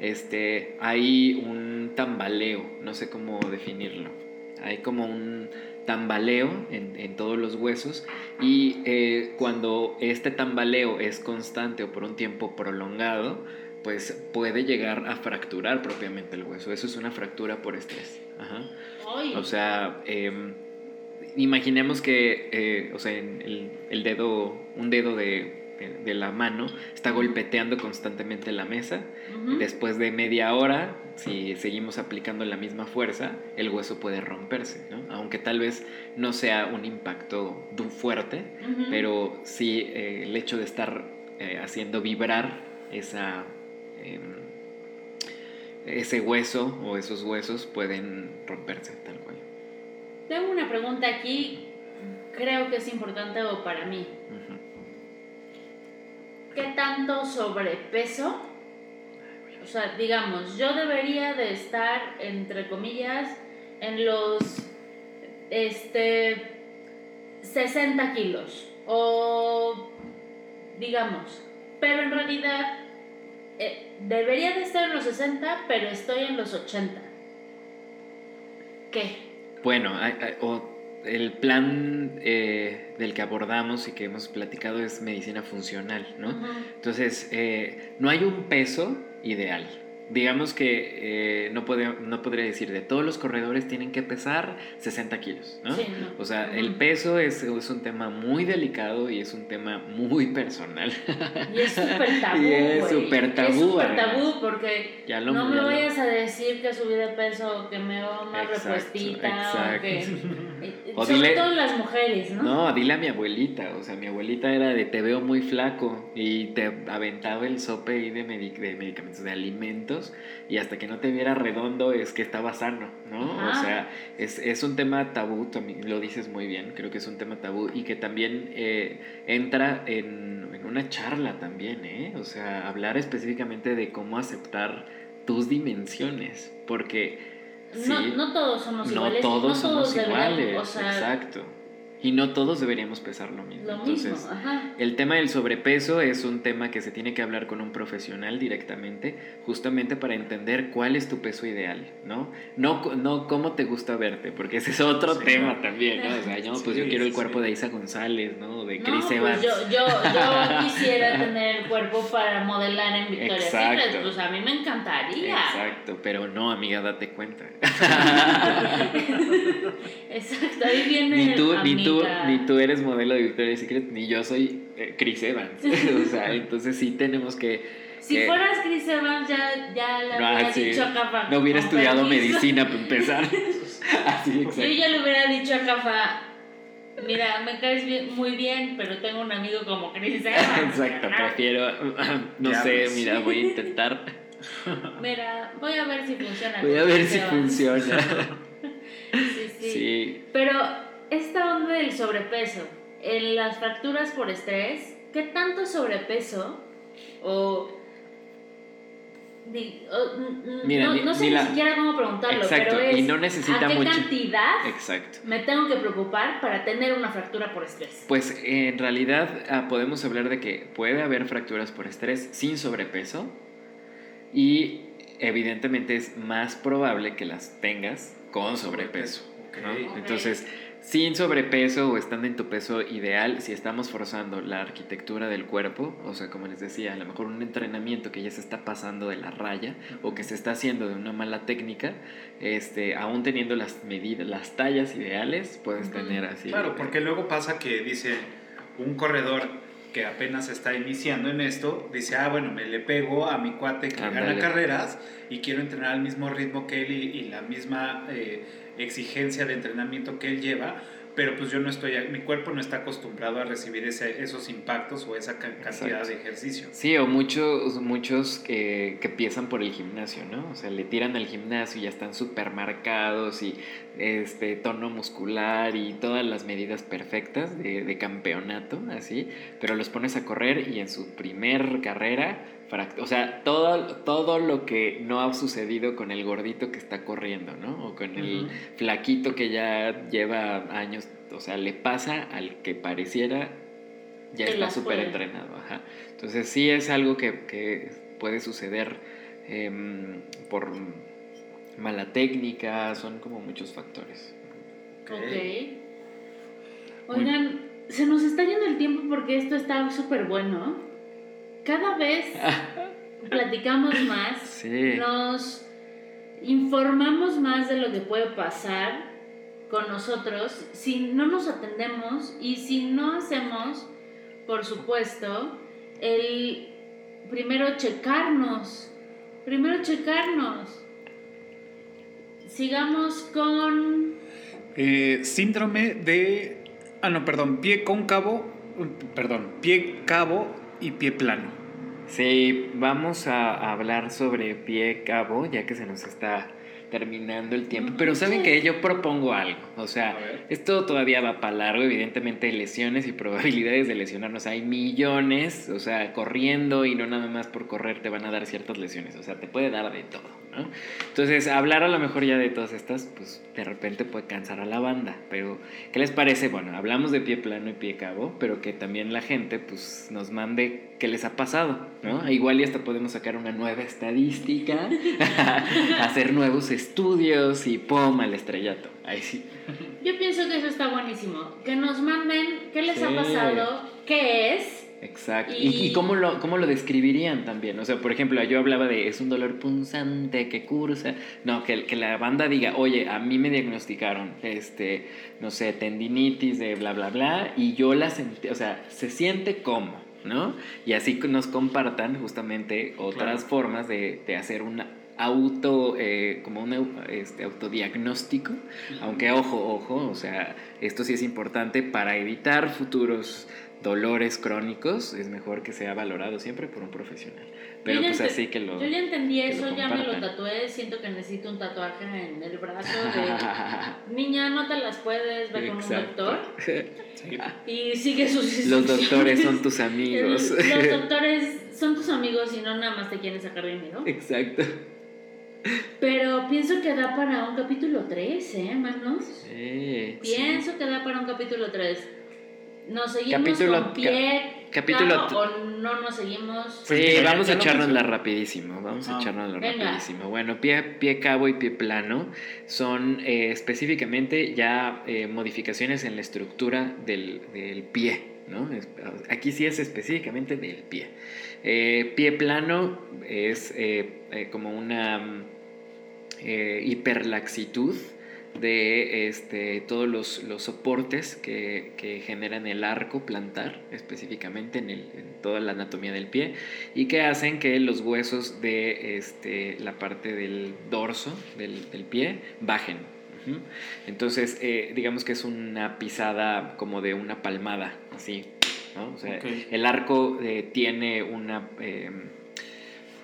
este, hay un tambaleo, no sé cómo definirlo, hay como un tambaleo en, todos los huesos y eh, cuando este tambaleo es constante o por un tiempo prolongado, pues puede llegar a fracturar propiamente el hueso. Eso es una fractura por estrés. O sea, em, imaginemos que, eh, o sea, el, el, dedo, un dedo de de la mano está golpeteando constantemente la mesa. Después de media hora, si seguimos aplicando la misma fuerza, el hueso puede romperse, aunque tal vez no sea un impacto fuerte, pero sí eh, el hecho de estar eh, haciendo vibrar esa, em, ese hueso o esos huesos pueden romperse tal cual. Tengo una pregunta aquí, creo que es importante para mí. ¿Qué tanto sobrepeso? O sea, digamos, yo debería de estar, entre comillas, en los, este, 60 kilos. O, digamos, pero en realidad eh, debería de estar en los 60, pero estoy en los 80. ¿Qué? Bueno, o- el plan eh, del que abordamos y que hemos platicado es medicina funcional, ¿no? Entonces, eh, no hay un peso ideal. Digamos que eh, no, puede- no podría decir de todos los corredores tienen que pesar 60 kilos, ¿no? Sí, no. O sea, el peso es, es un tema muy delicado y es un tema muy personal. Y es súper tabú. Y es súper tabú, Es súper tabú porque Ya lo- no me vayas a decir que subí de peso, que me veo más Exacto, repuestita, exacto. o que. eh, O sobre dile- todo las mujeres, ¿no? No, dile a mi abuelita, o sea, mi abuelita era de te veo muy flaco y te aventaba el sope ahí de medicamentos, de alimentos y hasta que no te viera redondo es que estaba sano, ¿no? O sea, es, es un tema tabú, lo dices muy bien, creo que es un tema tabú y que también eh, entra en, en una charla también, ¿eh? O sea, hablar específicamente de cómo aceptar tus dimensiones, porque... No, sí, no todos somos no iguales. todos no somos deberían- iguales, o sea, exacto. Y no todos deberíamos pesar lo mismo. Lo Entonces, mismo, ajá. el tema del sobrepeso es un tema que se tiene que hablar con un profesional directamente, justamente para entender cuál es tu peso ideal, ¿no? No, no cómo te gusta verte, porque ese es otro Sí. tema también, ¿no? O sea, yo, pues yo Sí, quiero el cuerpo sí. de Isa González, ¿no? De No, Chris pues Evans. yo, yo, yo quisiera tener el cuerpo para modelar en Victoria's Exacto. Secret. Pues a mí me encantaría. Exacto, pero no, amiga, date cuenta. Exacto, ahí viene. ni tú, ni tú, ni tú eres modelo de Victoria's Secret, ni yo soy eh, Chris Evans. o sea, entonces sí tenemos que. Si que- fueras Chris Evans, ya, ya le No, hubiera sí. dicho a Cafa. no hubiera estudiado permiso. medicina para empezar. Así, Yo ya le hubiera dicho a Cafa. Mira, me caes bien- muy bien, pero tengo un amigo como Chris Evans. Exacto, prefiero, no Ya sé, ves. mira, voy a intentar, Mira, voy a ver si funciona. voy a ver si Evans. funciona. Sí, sí. Sí, Pero esta onda del sobrepeso, en las fracturas por estrés, ¿qué tanto sobrepeso o... di- o- n- n- Mira, no, ni- no sé ni ni, la- siquiera cómo preguntarlo, Exacto, pero es y no necesita ¿a qué mucho. cantidad exacto. me tengo que preocupar para tener una fractura por estrés? Pues en realidad ah, podemos hablar de que puede haber fracturas por estrés sin sobrepeso y evidentemente es más probable que las tengas con sobrepeso. Ok. ¿no? Ok. Entonces, sin sobrepeso o estando en tu peso ideal, si estamos forzando la arquitectura del cuerpo, o sea, como les decía, a lo mejor un entrenamiento que ya se está pasando de la raya o que se está haciendo de una mala técnica, este, aún teniendo las medidas, las tallas ideales, puedes tener así. Claro, porque luego pasa que dice un corredor que apenas está iniciando en esto, dice, ah, bueno, me le pego a mi cuate que Ándale. gana carreras y quiero entrenar al mismo ritmo que él y, y la misma eh, exigencia de entrenamiento que él lleva, pero pues yo no estoy, mi cuerpo no está acostumbrado a recibir ese, esos impactos o esa ca- cantidad Exacto. de ejercicio. Sí, o muchos, muchos que, que empiezan por el gimnasio, ¿no? O sea, le tiran al gimnasio y ya están súper marcados y este tono muscular y todas las medidas perfectas de, de campeonato, así, pero los pones a correr y en su primer carrera, o sea, todo, todo lo que no ha sucedido con el gordito que está corriendo, ¿no? O con el flaquito que ya lleva años, o sea, le pasa al que pareciera ya Que está súper entrenado, ajá. Entonces sí es algo que, que puede suceder em, por mala técnica, son como muchos factores. Ok. Ok. Oigan, se nos está yendo el tiempo porque esto está súper bueno. Cada vez platicamos más, Sí. nos informamos más de lo que puede pasar con nosotros si no nos atendemos y si no hacemos, por supuesto, el primero checarnos. Primero checarnos. Sigamos con... Eh, síndrome de. Ah, no, perdón, pie cóncavo. Perdón, pie cabo y pie plano. Sí, vamos a hablar sobre pie cabo, ya que se nos está terminando el tiempo. Pero saben que yo propongo algo. O sea, esto todavía va para largo. Evidentemente, lesiones y probabilidades de lesionarnos hay millones. O sea, corriendo y no nada más por correr te van a dar ciertas lesiones. O sea, te puede dar de todo. ¿No? Entonces, hablar a lo mejor ya de todas estas, pues de repente puede cansar a la banda. Pero, ¿qué les parece? Bueno, hablamos de pie plano y pie cabo, pero que también la gente, pues, nos mande qué les ha pasado, ¿no? Igual y hasta podemos sacar una nueva estadística, hacer nuevos estudios y ¡pum! al estrellato. Ahí sí. Yo pienso que eso está buenísimo. Que nos manden qué les ha Sí. pasado, qué es. Exacto. Y- ¿Y, y cómo, lo, cómo lo describirían también? O sea, por ejemplo, yo hablaba de es un dolor punzante que cursa. No, que, que la banda diga, oye, a mí me diagnosticaron, este, no sé, tendinitis de bla, bla, bla, y yo la sentí, o sea, se siente como, ¿no? Y así nos compartan justamente otras Claro. formas de, de hacer una auto eh, como un este, autodiagnóstico aunque ojo ojo o sea esto sí es importante para evitar futuros dolores crónicos es mejor que sea valorado siempre por un profesional pero pues así que lo Yo ya entendí eso, ya me lo tatué. Siento que necesito un tatuaje en el brazo de. Niña, no te las puedes, ve con un doctor. Sí. Y sigue sus los doctores son tus amigos Los doctores son tus amigos y no nada más te quieren sacar dinero. exacto Pero pienso que da para un capítulo 3, ¿eh, manos? Sí, sí. Pienso que da para un capítulo 3. ¿Nos seguimos Capítulo- con pie, capítulo cabo, o no nos seguimos? Pues Sí, vamos a echárnosla rapidísimo, vamos a Ah. echárnosla Venga. rapidísimo. Bueno, pie, pie cabo y pie plano son eh, específicamente ya eh, modificaciones en la estructura del, del pie, ¿no? Aquí sí es específicamente del pie. Eh, pie plano es eh, eh, como una mm, eh, hiperlaxitud de este, todos los, los soportes que, que generan el arco plantar, específicamente en, el- en toda la anatomía del pie, y que hacen que los huesos de este, la parte del dorso del, del pie bajen. Entonces, eh, digamos que es una pisada como de una palmada, así. ¿no? O sea, el arco eh, tiene una... eh,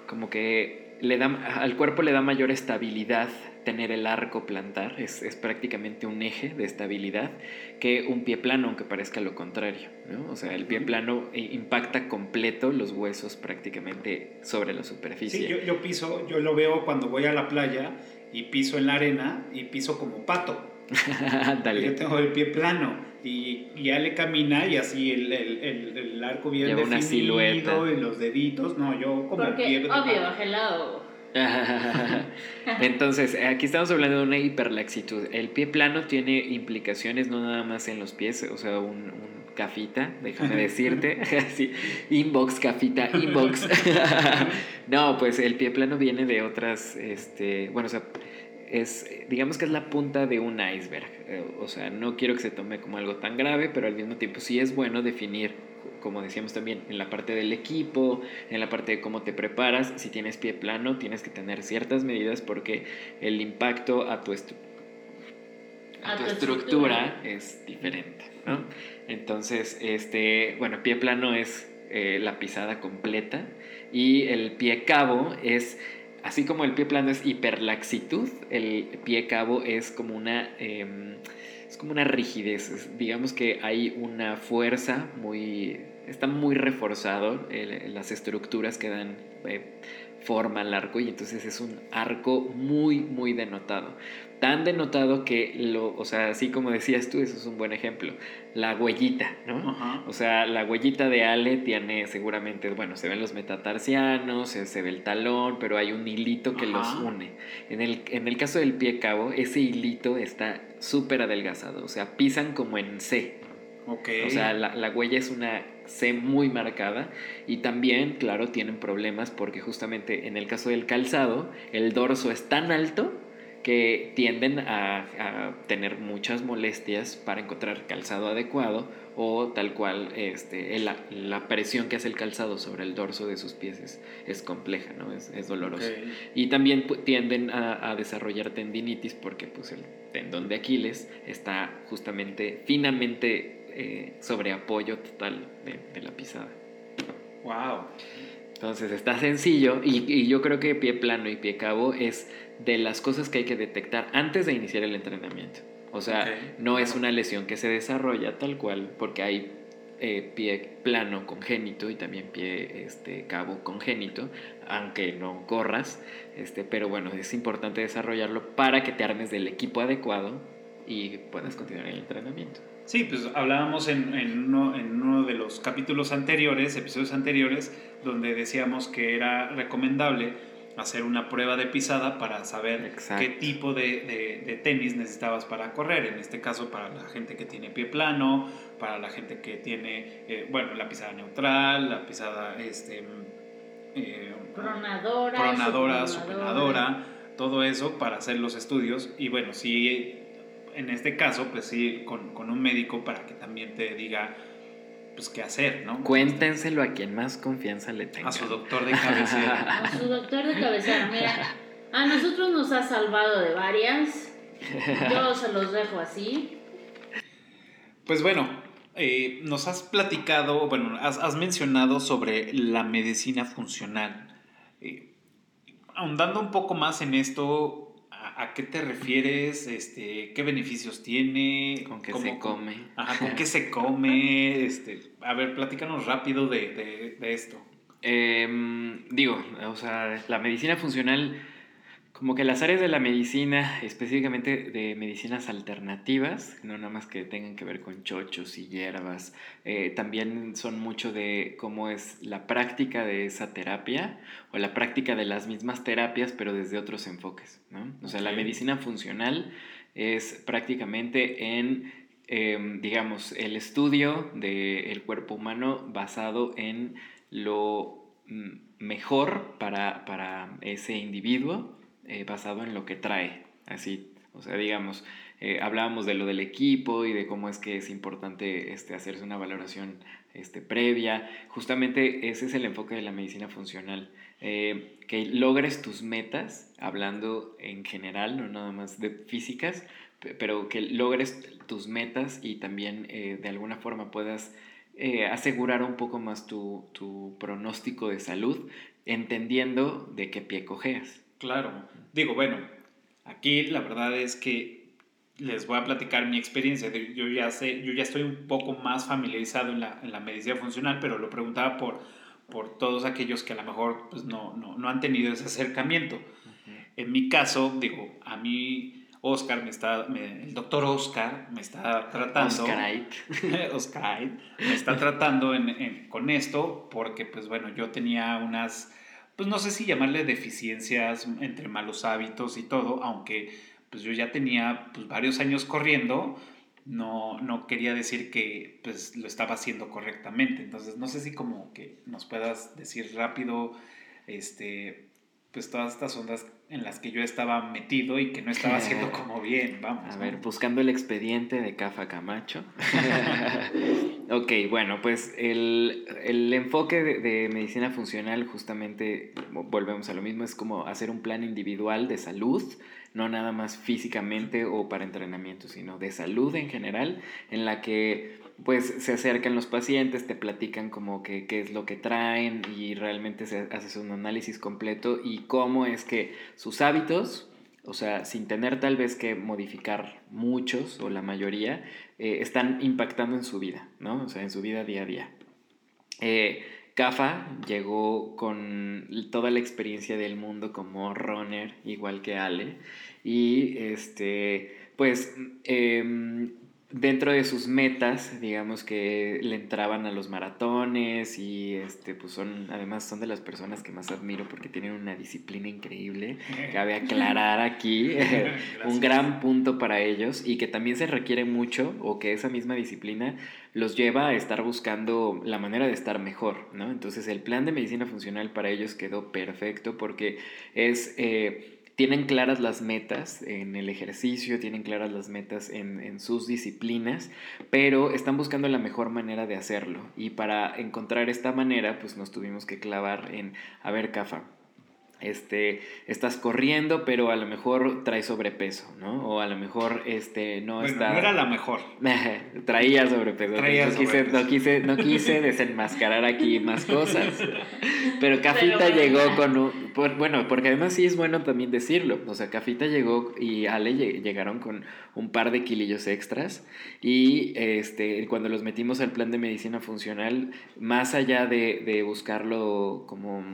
como que le da, al cuerpo le da mayor estabilidad tener el arco plantar, es, es prácticamente un eje de estabilidad que un pie plano, aunque parezca lo contrario, ¿no? O sea, el pie plano eh, impacta completo los huesos prácticamente sobre la Sí, superficie. yo, yo piso, yo lo veo cuando voy a la playa y piso en la arena y piso como pato. Dale. Yo tengo el pie plano y, ya le camina y así el, el, el, el arco bien Lleva una definido silueta. y los deditos. No, yo como Porque, pie de obvio, pato. Entonces, aquí estamos hablando de una hiperlaxitud. El pie plano tiene implicaciones no nada más en los pies, o sea, un, un cafita, déjame decirte, inbox, cafita, inbox. no, pues el pie plano viene de otras, este, bueno, o sea, es, digamos que es la punta de un iceberg. Eh, O sea, no quiero que se tome como algo tan grave, pero al mismo tiempo sí es bueno definir, como decíamos también, en la parte del equipo, en la parte de cómo te preparas. Si tienes pie plano, tienes que tener ciertas medidas porque el impacto a tu, a A tu tu estructura es diferente, ¿no? Entonces, este, bueno, pie plano es eh, la pisada completa y el pie cabo es, así como el pie plano es hiperlaxitud, el pie cabo es como una, em, como una rigidez. Digamos que hay una fuerza muy, está muy reforzado las estructuras que dan eh, forma al arco y entonces es un arco muy, muy denotado. Tan denotado que, lo, o sea, así como decías tú, eso es un buen ejemplo. La huellita, ¿no? Ajá. O sea, la huellita de Ale tiene seguramente, bueno, se ven los metatarsianos, se, se ve el talón, pero hay un hilito que los une. En el, en el caso del pie cabo, ese hilito está súper adelgazado, o sea, pisan como en C. Ok. O sea, la, la huella es una C muy marcada y también, claro, tienen problemas porque justamente en el caso del calzado, el dorso es tan alto que tienden a, a tener muchas molestias para encontrar calzado adecuado o tal cual este, la, la presión que hace el calzado sobre el dorso de sus pies es, es compleja, ¿no? es. Ok. Y también pu- tienden a, a desarrollar tendinitis porque pues, el tendón de Aquiles está justamente finamente eh, sobre apoyo total de, de la pisada. Wow. Entonces está sencillo y, y yo creo que pie plano y pie cabo es de las cosas que hay que detectar antes de iniciar el entrenamiento. O sea, no es una lesión que se desarrolla tal cual porque hay eh, pie plano congénito y también pie este, cabo congénito, aunque no corras, este, pero bueno, es importante desarrollarlo para que te armes del equipo adecuado y puedas continuar el entrenamiento. Sí, pues hablábamos en, en uno, en uno de los capítulos anteriores, episodios anteriores, donde decíamos que era recomendable hacer una prueba de pisada para saber Exacto. qué tipo de, de- de tenis necesitabas para correr. En este caso, para la gente que tiene pie plano, para la gente que tiene, eh, bueno, la pisada neutral, la pisada, este, eh, Pronadora. pronadora, supinadora. todo eso para hacer los estudios. Y bueno, sí, en este caso, pues sí, con, con un médico para que también te diga, pues qué hacer, ¿no? Cuéntenselo a quien más confianza le tenga. A su doctor de cabecera. A su doctor de cabecera, mira. A nosotros nos ha salvado de varias. Yo se los dejo así. Pues bueno, eh, nos has platicado, bueno, has, has mencionado sobre la medicina funcional. Eh, ahondando un poco más en esto, ¿a, qué te refieres? Este, ¿Qué beneficios tiene? Con ¿Cómo- se come. Ajá, ¿con qué se come? Este, a ver, platícanos rápido de, de- de esto. Em, digo, o sea, la medicina funcional, como que las áreas de la medicina, específicamente de medicinas alternativas, no nada más que tengan que ver con chochos y hierbas, eh, también son mucho de cómo es la práctica de esa terapia o la práctica de las mismas terapias, pero desde otros enfoques, ¿no? O sea, la medicina funcional es prácticamente en em, digamos, el estudio del cuerpo humano basado en lo mm, mejor para, para ese individuo, eh, basado en lo que trae. Así, o sea, digamos, eh, hablábamos de lo del equipo y de cómo es que es importante este, hacerse una valoración este, previa. Justamente ese es el enfoque de la medicina funcional. Eh, que logres tus metas, hablando en general, no nada más de físicas, pe- pero que logres tus metas y también eh, de alguna forma puedas eh, asegurar un poco más tu, tu pronóstico de salud, entendiendo de qué pie cojeas. Claro. Digo, bueno, aquí la verdad es que les voy a platicar mi experiencia. Yo ya sé, yo ya estoy un poco más familiarizado en la, en la medicina funcional, pero lo preguntaba por, por todos aquellos que a lo mejor pues, no, no, no han tenido ese acercamiento. En mi caso, digo, a mí Oscar me está, me- el doctor Oscar me está tratando. Oscarite. Oscar me está tratando en- en- con esto porque, pues bueno, yo tenía unas, pues no sé si llamarle deficiencias entre malos hábitos y todo, aunque pues yo ya tenía pues varios años corriendo, no, no quería decir que pues lo estaba haciendo correctamente. Entonces, no sé si como que nos puedas decir rápido, este, pues todas estas ondas en las que yo estaba metido y que no estaba haciendo como bien, vamos. A ver, buscando el expediente de Cafa Camacho. ok, bueno, pues el, el enfoque de, de medicina funcional justamente, volvemos a lo mismo, es como hacer un plan individual de salud, no nada más físicamente o para entrenamiento, sino de salud en general, en la que pues se acercan los pacientes, te platican como que qué es lo que traen y realmente se hace un análisis completo y cómo es que sus hábitos, o sea, sin tener tal vez que modificar muchos o la mayoría, eh, están impactando en su vida, ¿no? O sea, en su vida día a día. Eh, Cafa llegó con toda la experiencia del mundo como runner, igual que Ale, y este, pues em, dentro de sus metas, digamos que le entraban a los maratones y este, pues son, además son de las personas que más admiro porque tienen una disciplina increíble. Cabe aclarar aquí un gran punto para ellos y que también se requiere mucho o que esa misma disciplina los lleva a estar buscando la manera de estar mejor, ¿no? Entonces el plan de medicina funcional para ellos quedó perfecto porque es... eh, tienen claras las metas en el ejercicio, tienen claras las metas en, sus disciplinas, pero están buscando la mejor manera de hacerlo. Y para encontrar esta manera, pues nos tuvimos que clavar en, a ver, Cafa, este, estás corriendo, pero a lo mejor traes sobrepeso, ¿no? O a lo mejor este, no Bueno, está... no era la mejor. Traía sobrepeso. Traía no, quise, no, quise, no quise desenmascarar aquí más cosas. Pero Cafita Pero bueno. llegó con un... por- bueno, porque además sí es bueno también decirlo. O sea, Cafita llegó y Ale lle- llegaron con un par de kilillos extras. Y este, cuando los metimos al plan de medicina funcional, más allá de, de buscarlo como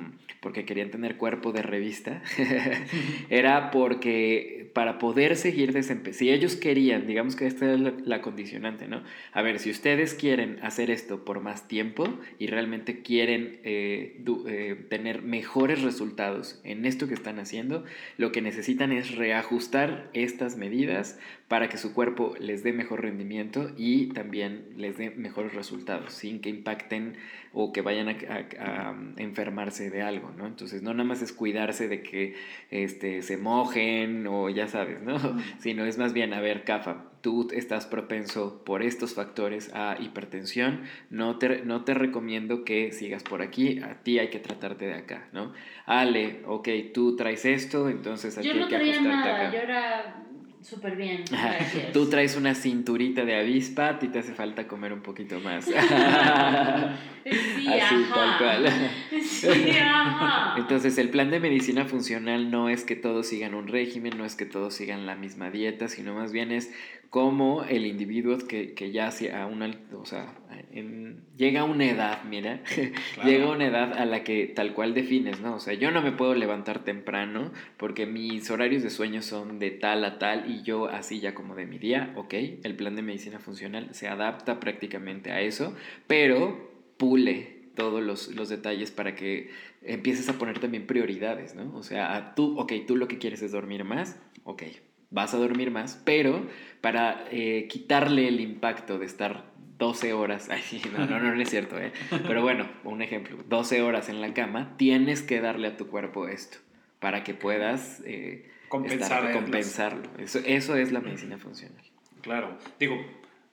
porque querían tener cuerpo de revista, era porque para poder seguir desempeñando, si ellos querían, digamos que esta es la, condicionante, ¿no? A ver, si ustedes quieren hacer esto por más tiempo y realmente quieren eh, eh, tener mejores resultados en esto que están haciendo, lo que necesitan es reajustar estas medidas para que su cuerpo les dé mejor rendimiento y también les dé mejores resultados, sin que impacten o que vayan a, a- a enfermarse de algo, ¿no? Entonces, no nada más es cuidarse de que este, se mojen o ya sabes, ¿no? Sino es más bien, a ver, Cafa, tú estás propenso por estos factores a hipertensión, no te, no te recomiendo que sigas por aquí, a ti hay que tratarte de acá, ¿no? Ale, ok, tú traes esto, entonces aquí Yo hay no que traía ajustarte nada, acá. yo era súper bien. Gracias. Tú traes una cinturita de avispa, a ti te hace falta comer un poquito más. Sí, Así, ajá. tal cual. Sí, ajá. Entonces, el plan de medicina funcional no es que todos sigan un régimen, no es que todos sigan la misma dieta, sino más bien es cómo el individuo que, que ya hacia a una, o sea, en- llega a una edad, mira, Claro. llega a una edad a la que tal cual defines, ¿no? O sea, yo no me puedo levantar temprano porque mis horarios de sueño son de tal a tal y yo así ya como de mi día, ok, el plan de medicina funcional se adapta prácticamente a eso, pero pule todos los, los detalles para que empieces a poner también prioridades, ¿no? O sea, a tú, ok, tú lo que quieres es dormir más, ok, vas a dormir más, pero para eh, quitarle el impacto de estar 12 horas, ay, no, no, no, no es cierto, ¿eh? Pero bueno, un ejemplo, 12 horas en la cama, tienes que darle a tu cuerpo esto para que puedas eh, Compensar estar- compensarlo. Eso, eso es la medicina funcional. Claro, digo,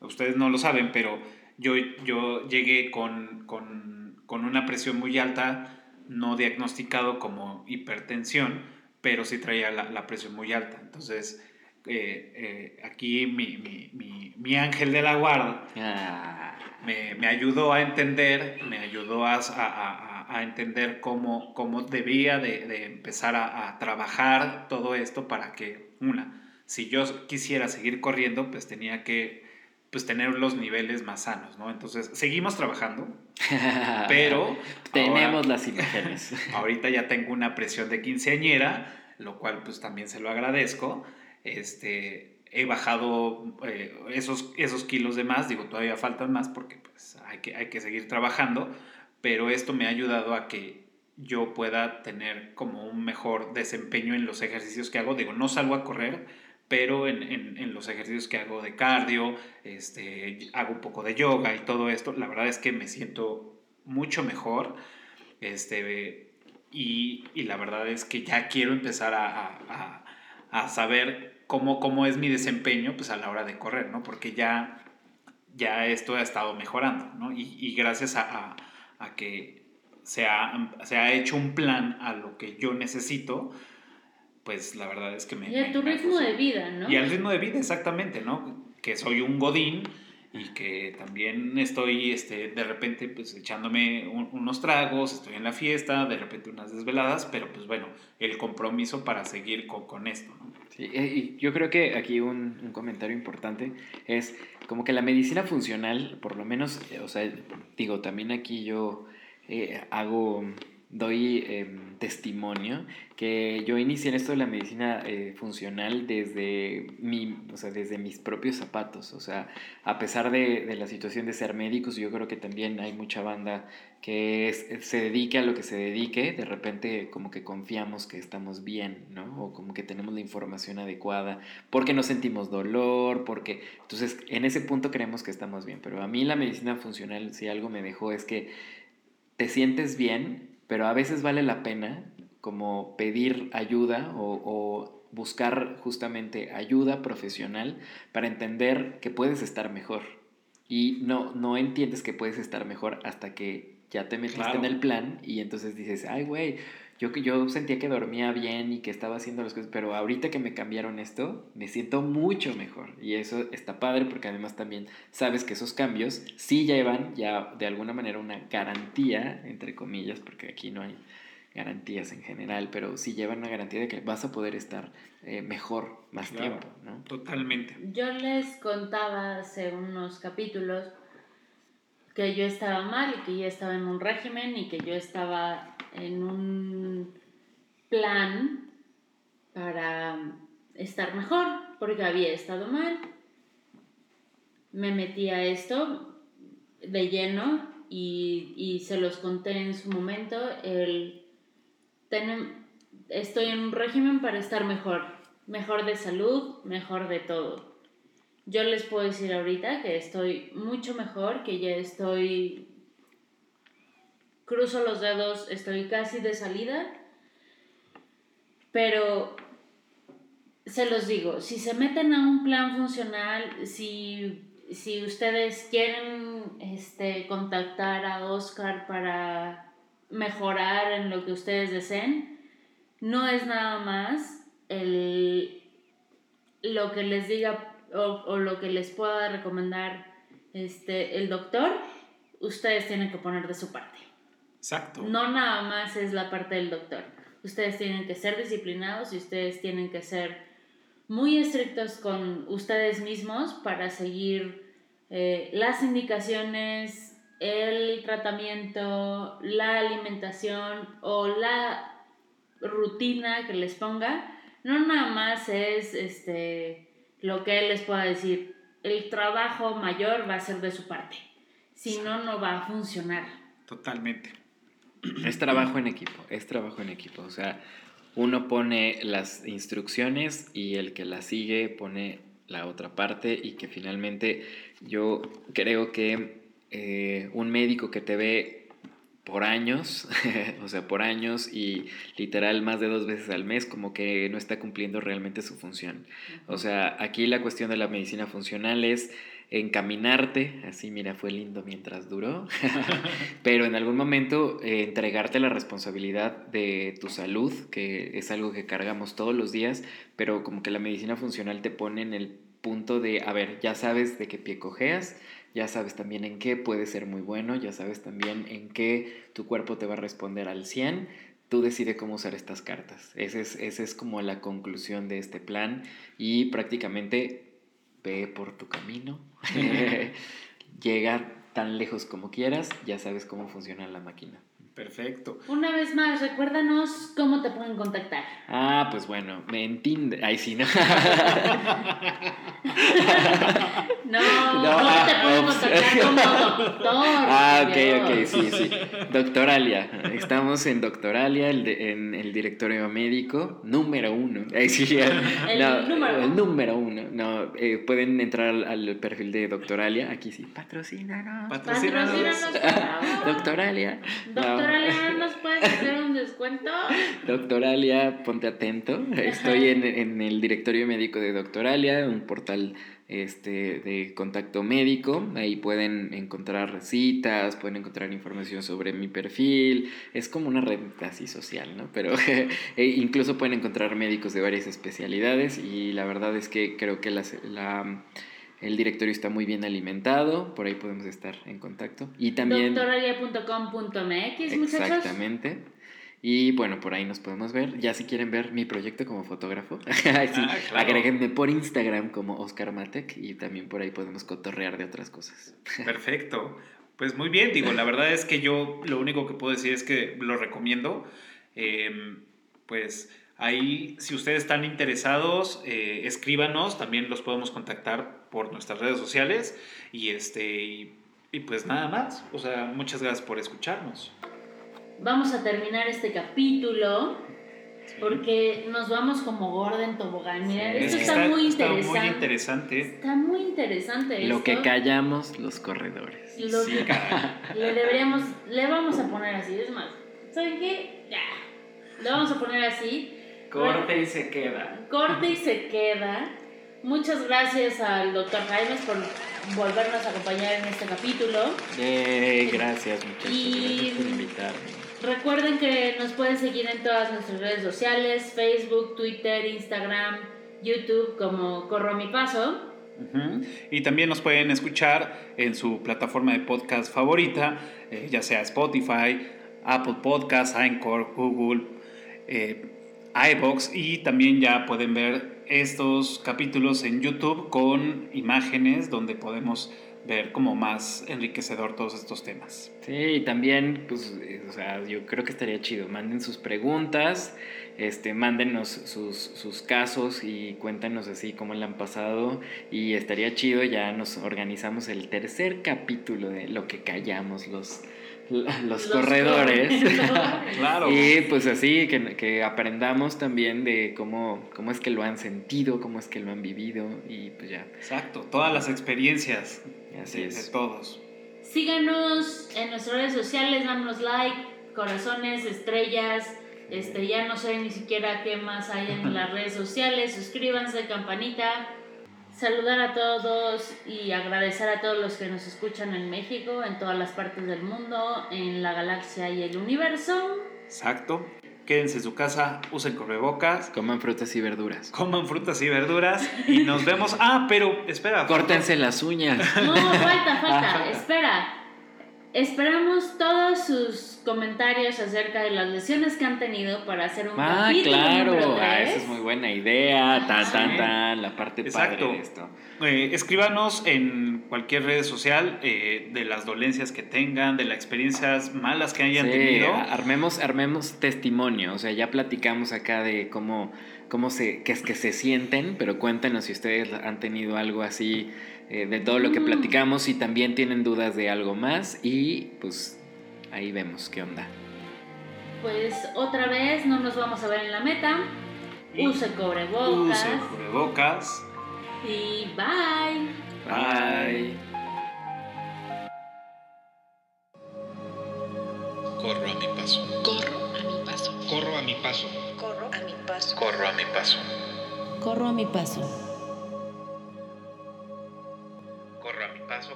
ustedes no lo saben, pero yo, yo llegué con, con, con una presión muy alta, no diagnosticado como hipertensión, pero sí traía la, la presión muy alta. Entonces, eh, eh, aquí mi, mi, mi, mi ángel de la guarda Ah, me, me ayudó a entender, me ayudó a, a, a- a entender cómo, cómo debía de, de empezar a, a trabajar todo esto para que, una, si yo quisiera seguir corriendo, pues tenía que pues, tener los niveles más sanos, ¿no? Entonces, seguimos trabajando, pero tenemos ahora- las imágenes. Ahorita ya tengo una presión de quinceañera, lo cual pues también se lo agradezco. Este, he bajado eh, esos, esos kilos de más, digo, todavía faltan más porque pues hay que, hay que seguir trabajando, pero esto me ha ayudado a que yo pueda tener como un mejor desempeño en los ejercicios que hago. Digo, no salgo a correr, pero en, en- los ejercicios que hago de cardio, este, hago un poco de yoga y todo esto, la verdad es que me siento mucho mejor. Este, y, y la verdad es que ya quiero empezar a, a- a- saber cómo, cómo es mi desempeño pues, a la hora de correr, ¿no? Porque ya, ya esto ha estado mejorando, ¿no? Y, y gracias a que se ha, se ha hecho un plan a lo que yo necesito, pues la verdad es que me... Y a me- tu me ritmo de vida, ¿no? Y al ritmo de vida, exactamente, ¿no? Que soy un godín y que también estoy este, de repente pues echándome un- unos tragos, estoy en la fiesta, de repente unas desveladas, pero pues bueno, el compromiso para seguir con, con esto, ¿no? Sí, eh, y yo creo que aquí un, un comentario importante es como que la medicina funcional, por lo menos, eh, o sea, digo, también aquí yo eh, hago, doy em, testimonio que yo inicié en esto de la medicina eh, funcional desde, mi, o sea, desde mis propios zapatos, o sea, a pesar de, de la situación de ser médicos, yo creo que también hay mucha banda que se dedique a lo que se dedique, de repente como que confiamos que estamos bien, ¿no? O como que tenemos la información adecuada, porque no sentimos dolor, porque... Entonces, en ese punto creemos que estamos bien, pero a mí la medicina funcional, si algo me dejó, es que te sientes bien, pero a veces vale la pena como pedir ayuda o, o buscar justamente ayuda profesional para entender que puedes estar mejor. Y no, no entiendes que puedes estar mejor hasta que ya te metiste Claro. en el plan y entonces dices, ay, güey, yo, yo sentía que dormía bien y que estaba haciendo las cosas, pero ahorita que me cambiaron esto, me siento mucho mejor. Y eso está padre porque además también sabes que esos cambios sí llevan ya de alguna manera una garantía, entre comillas, porque aquí no hay garantías en general, pero sí llevan una garantía de que vas a poder estar eh, mejor más tiempo, ¿no? Totalmente. Yo les contaba hace unos capítulos que yo estaba mal y que yo estaba en un régimen y que yo estaba en un plan para estar mejor, porque había estado mal. Me metí a esto de lleno y, y se los conté en su momento. El estoy en un régimen para estar mejor, mejor de salud, mejor de todo. Yo les puedo decir ahorita que estoy mucho mejor, que ya estoy, cruzo los dedos, estoy casi de salida, pero se los digo, si se meten a un plan funcional, si, si ustedes quieren este, contactar a Oscar para mejorar en lo que ustedes deseen. No es nada más el, lo que les diga o, lo que les pueda recomendar este, el doctor. Ustedes tienen que poner de su parte. Exacto. No nada más es la parte del doctor. Ustedes tienen que ser disciplinados y ustedes tienen que ser muy estrictos con ustedes mismos para seguir eh, las indicaciones el tratamiento, la alimentación o la rutina que les ponga, no nada más es este, lo que él les pueda decir. El trabajo mayor va a ser de su parte. Si no, no va a funcionar. Totalmente. Es trabajo en equipo, es trabajo en equipo. O sea, uno pone las instrucciones y el que las sigue pone la otra parte y que finalmente yo creo que eh, un médico que te ve por años, o sea, por años y literal más de dos veces al mes, como que no está cumpliendo realmente su función. O sea, aquí la cuestión de la medicina funcional es encaminarte, así mira, fue lindo mientras duró, pero en algún momento eh, entregarte la responsabilidad de tu salud, que es algo que cargamos todos los días, pero como que la medicina funcional te pone en el punto de, a ver, ya sabes de qué pie cojeas, ya sabes también en qué puede ser muy bueno, ya sabes también en qué tu cuerpo te va a responder al 100, tú decides cómo usar estas cartas. Esa es, ese es como la conclusión de este plan y prácticamente ve por tu camino, llega tan lejos como quieras, ya sabes cómo funciona la máquina. Perfecto. Una vez más, recuérdanos cómo te pueden contactar. Ah, pues bueno, me entiende. Ay, sí, no. no, ¿cómo te pueden contactar como doctor? Ah, ok, ok, sí, sí. Doctoralia. Estamos en Doctoralia, el en el directorio médico, número uno. Ay, sí, el, número el número uno. No, eh, pueden entrar al, perfil de Doctoralia. Aquí sí, patrocínanos. Patrocínanos. patrocínanos Doctoralia. Doctoralia, ¿nos puedes hacer un descuento? Doctoralia, ponte atento. Estoy en, en el directorio médico de Doctoralia, un portal este, de contacto médico. Ahí pueden encontrar citas, pueden encontrar información sobre mi perfil. Es como una red así social, ¿no? Pero e incluso pueden encontrar médicos de varias especialidades y la verdad es que creo que la, el directorio está muy bien alimentado, por ahí podemos estar en contacto. Y también... Doctoralia.com.mx, muchachos. Exactamente. Y bueno, por ahí nos podemos ver. Ya si quieren ver mi proyecto como fotógrafo, sí, ah, agréguenme por Instagram como Oscar Matek y también por ahí podemos cotorrear de otras cosas. Perfecto. Pues muy bien, digo, la verdad es que yo lo único que puedo decir es que lo recomiendo. Em, pues ahí, si ustedes están interesados, eh, escríbanos, también los podemos contactar por nuestras redes sociales. Y, este, y, y pues nada más, o sea, muchas gracias por escucharnos vamos a terminar este capítulo porque nos vamos como Gordon Tobogán. Mira, esto está, muy interesante. Está muy interesante. Está muy interesante Lo que callamos los corredores. Lo que le deberíamos, le vamos a poner así, es más, ¿saben qué? Ya, le vamos a poner así. Corte y se queda. Corte y se queda. Muchas gracias al doctor Jaime por volvernos a acompañar en este capítulo. Eh, gracias muchachos, gracias por invitarme. Recuerden que nos pueden seguir en todas nuestras redes sociales, Facebook, Twitter, Instagram, YouTube como Corro mi Paso. Y también nos pueden escuchar en su plataforma de podcast favorita, eh, ya sea Spotify, Apple Podcasts, Anchor, Google, eh, iBox y también ya pueden ver estos capítulos en YouTube con imágenes donde podemos ver como más enriquecedor todos estos temas. Sí, y también, pues, eh, o sea, yo creo que estaría chido. Manden sus preguntas, este, mándenos sus, sus casos y cuéntanos así cómo le han pasado. Y estaría chido, ya nos organizamos el tercer capítulo de lo que callamos los, los, corredores. corredores. Claro. Y pues así, que, que aprendamos también de cómo, cómo es que lo han sentido, cómo es que lo han vivido y pues ya, Exacto, todas las experiencias así de, es. de todos. Síganos en nuestras redes sociales, danos like, corazones, estrellas. Este, ya no sé ni siquiera qué más hay en las redes sociales. Suscríbanse, campanita. Saludar a todos y agradecer a todos los que nos escuchan en México, en todas las partes del mundo, en la galaxia y el universo. Exacto. Quédense en su casa, usen correbocas, Coman frutas y verduras. coman frutas y verduras y nos vemos. Ah, pero espera. Córtense las uñas. No, falta, falta. Espera. Esperamos todos sus comentarios acerca de las lesiones que han tenido para hacer un Ah, capítulo número claro. Ah, esa es muy buena idea. Tan, tan, tan. La parte Exacto. padre de esto. Eh, escríbanos en cualquier red social eh, de las dolencias que tengan, de las experiencias malas que hayan Sí, tenido. armemos, armemos testimonio. O sea, ya platicamos acá de cómo, cómo se, que es que se sienten, pero cuéntenos si ustedes han tenido algo así eh, de todo lo que Mm. platicamos y también tienen dudas de algo más y pues ahí vemos qué onda. Pues otra vez no nos vamos a ver en la meta. Use cobrebocas. Usen cubrebocas. Y bye. Bye. Corro a mi paso. Corro a mi paso. Corro a mi paso. Corro a mi paso. Corro a mi paso. Corro a mi paso.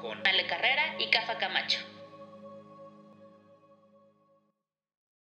con Ale Carrera y Cafa Camacho.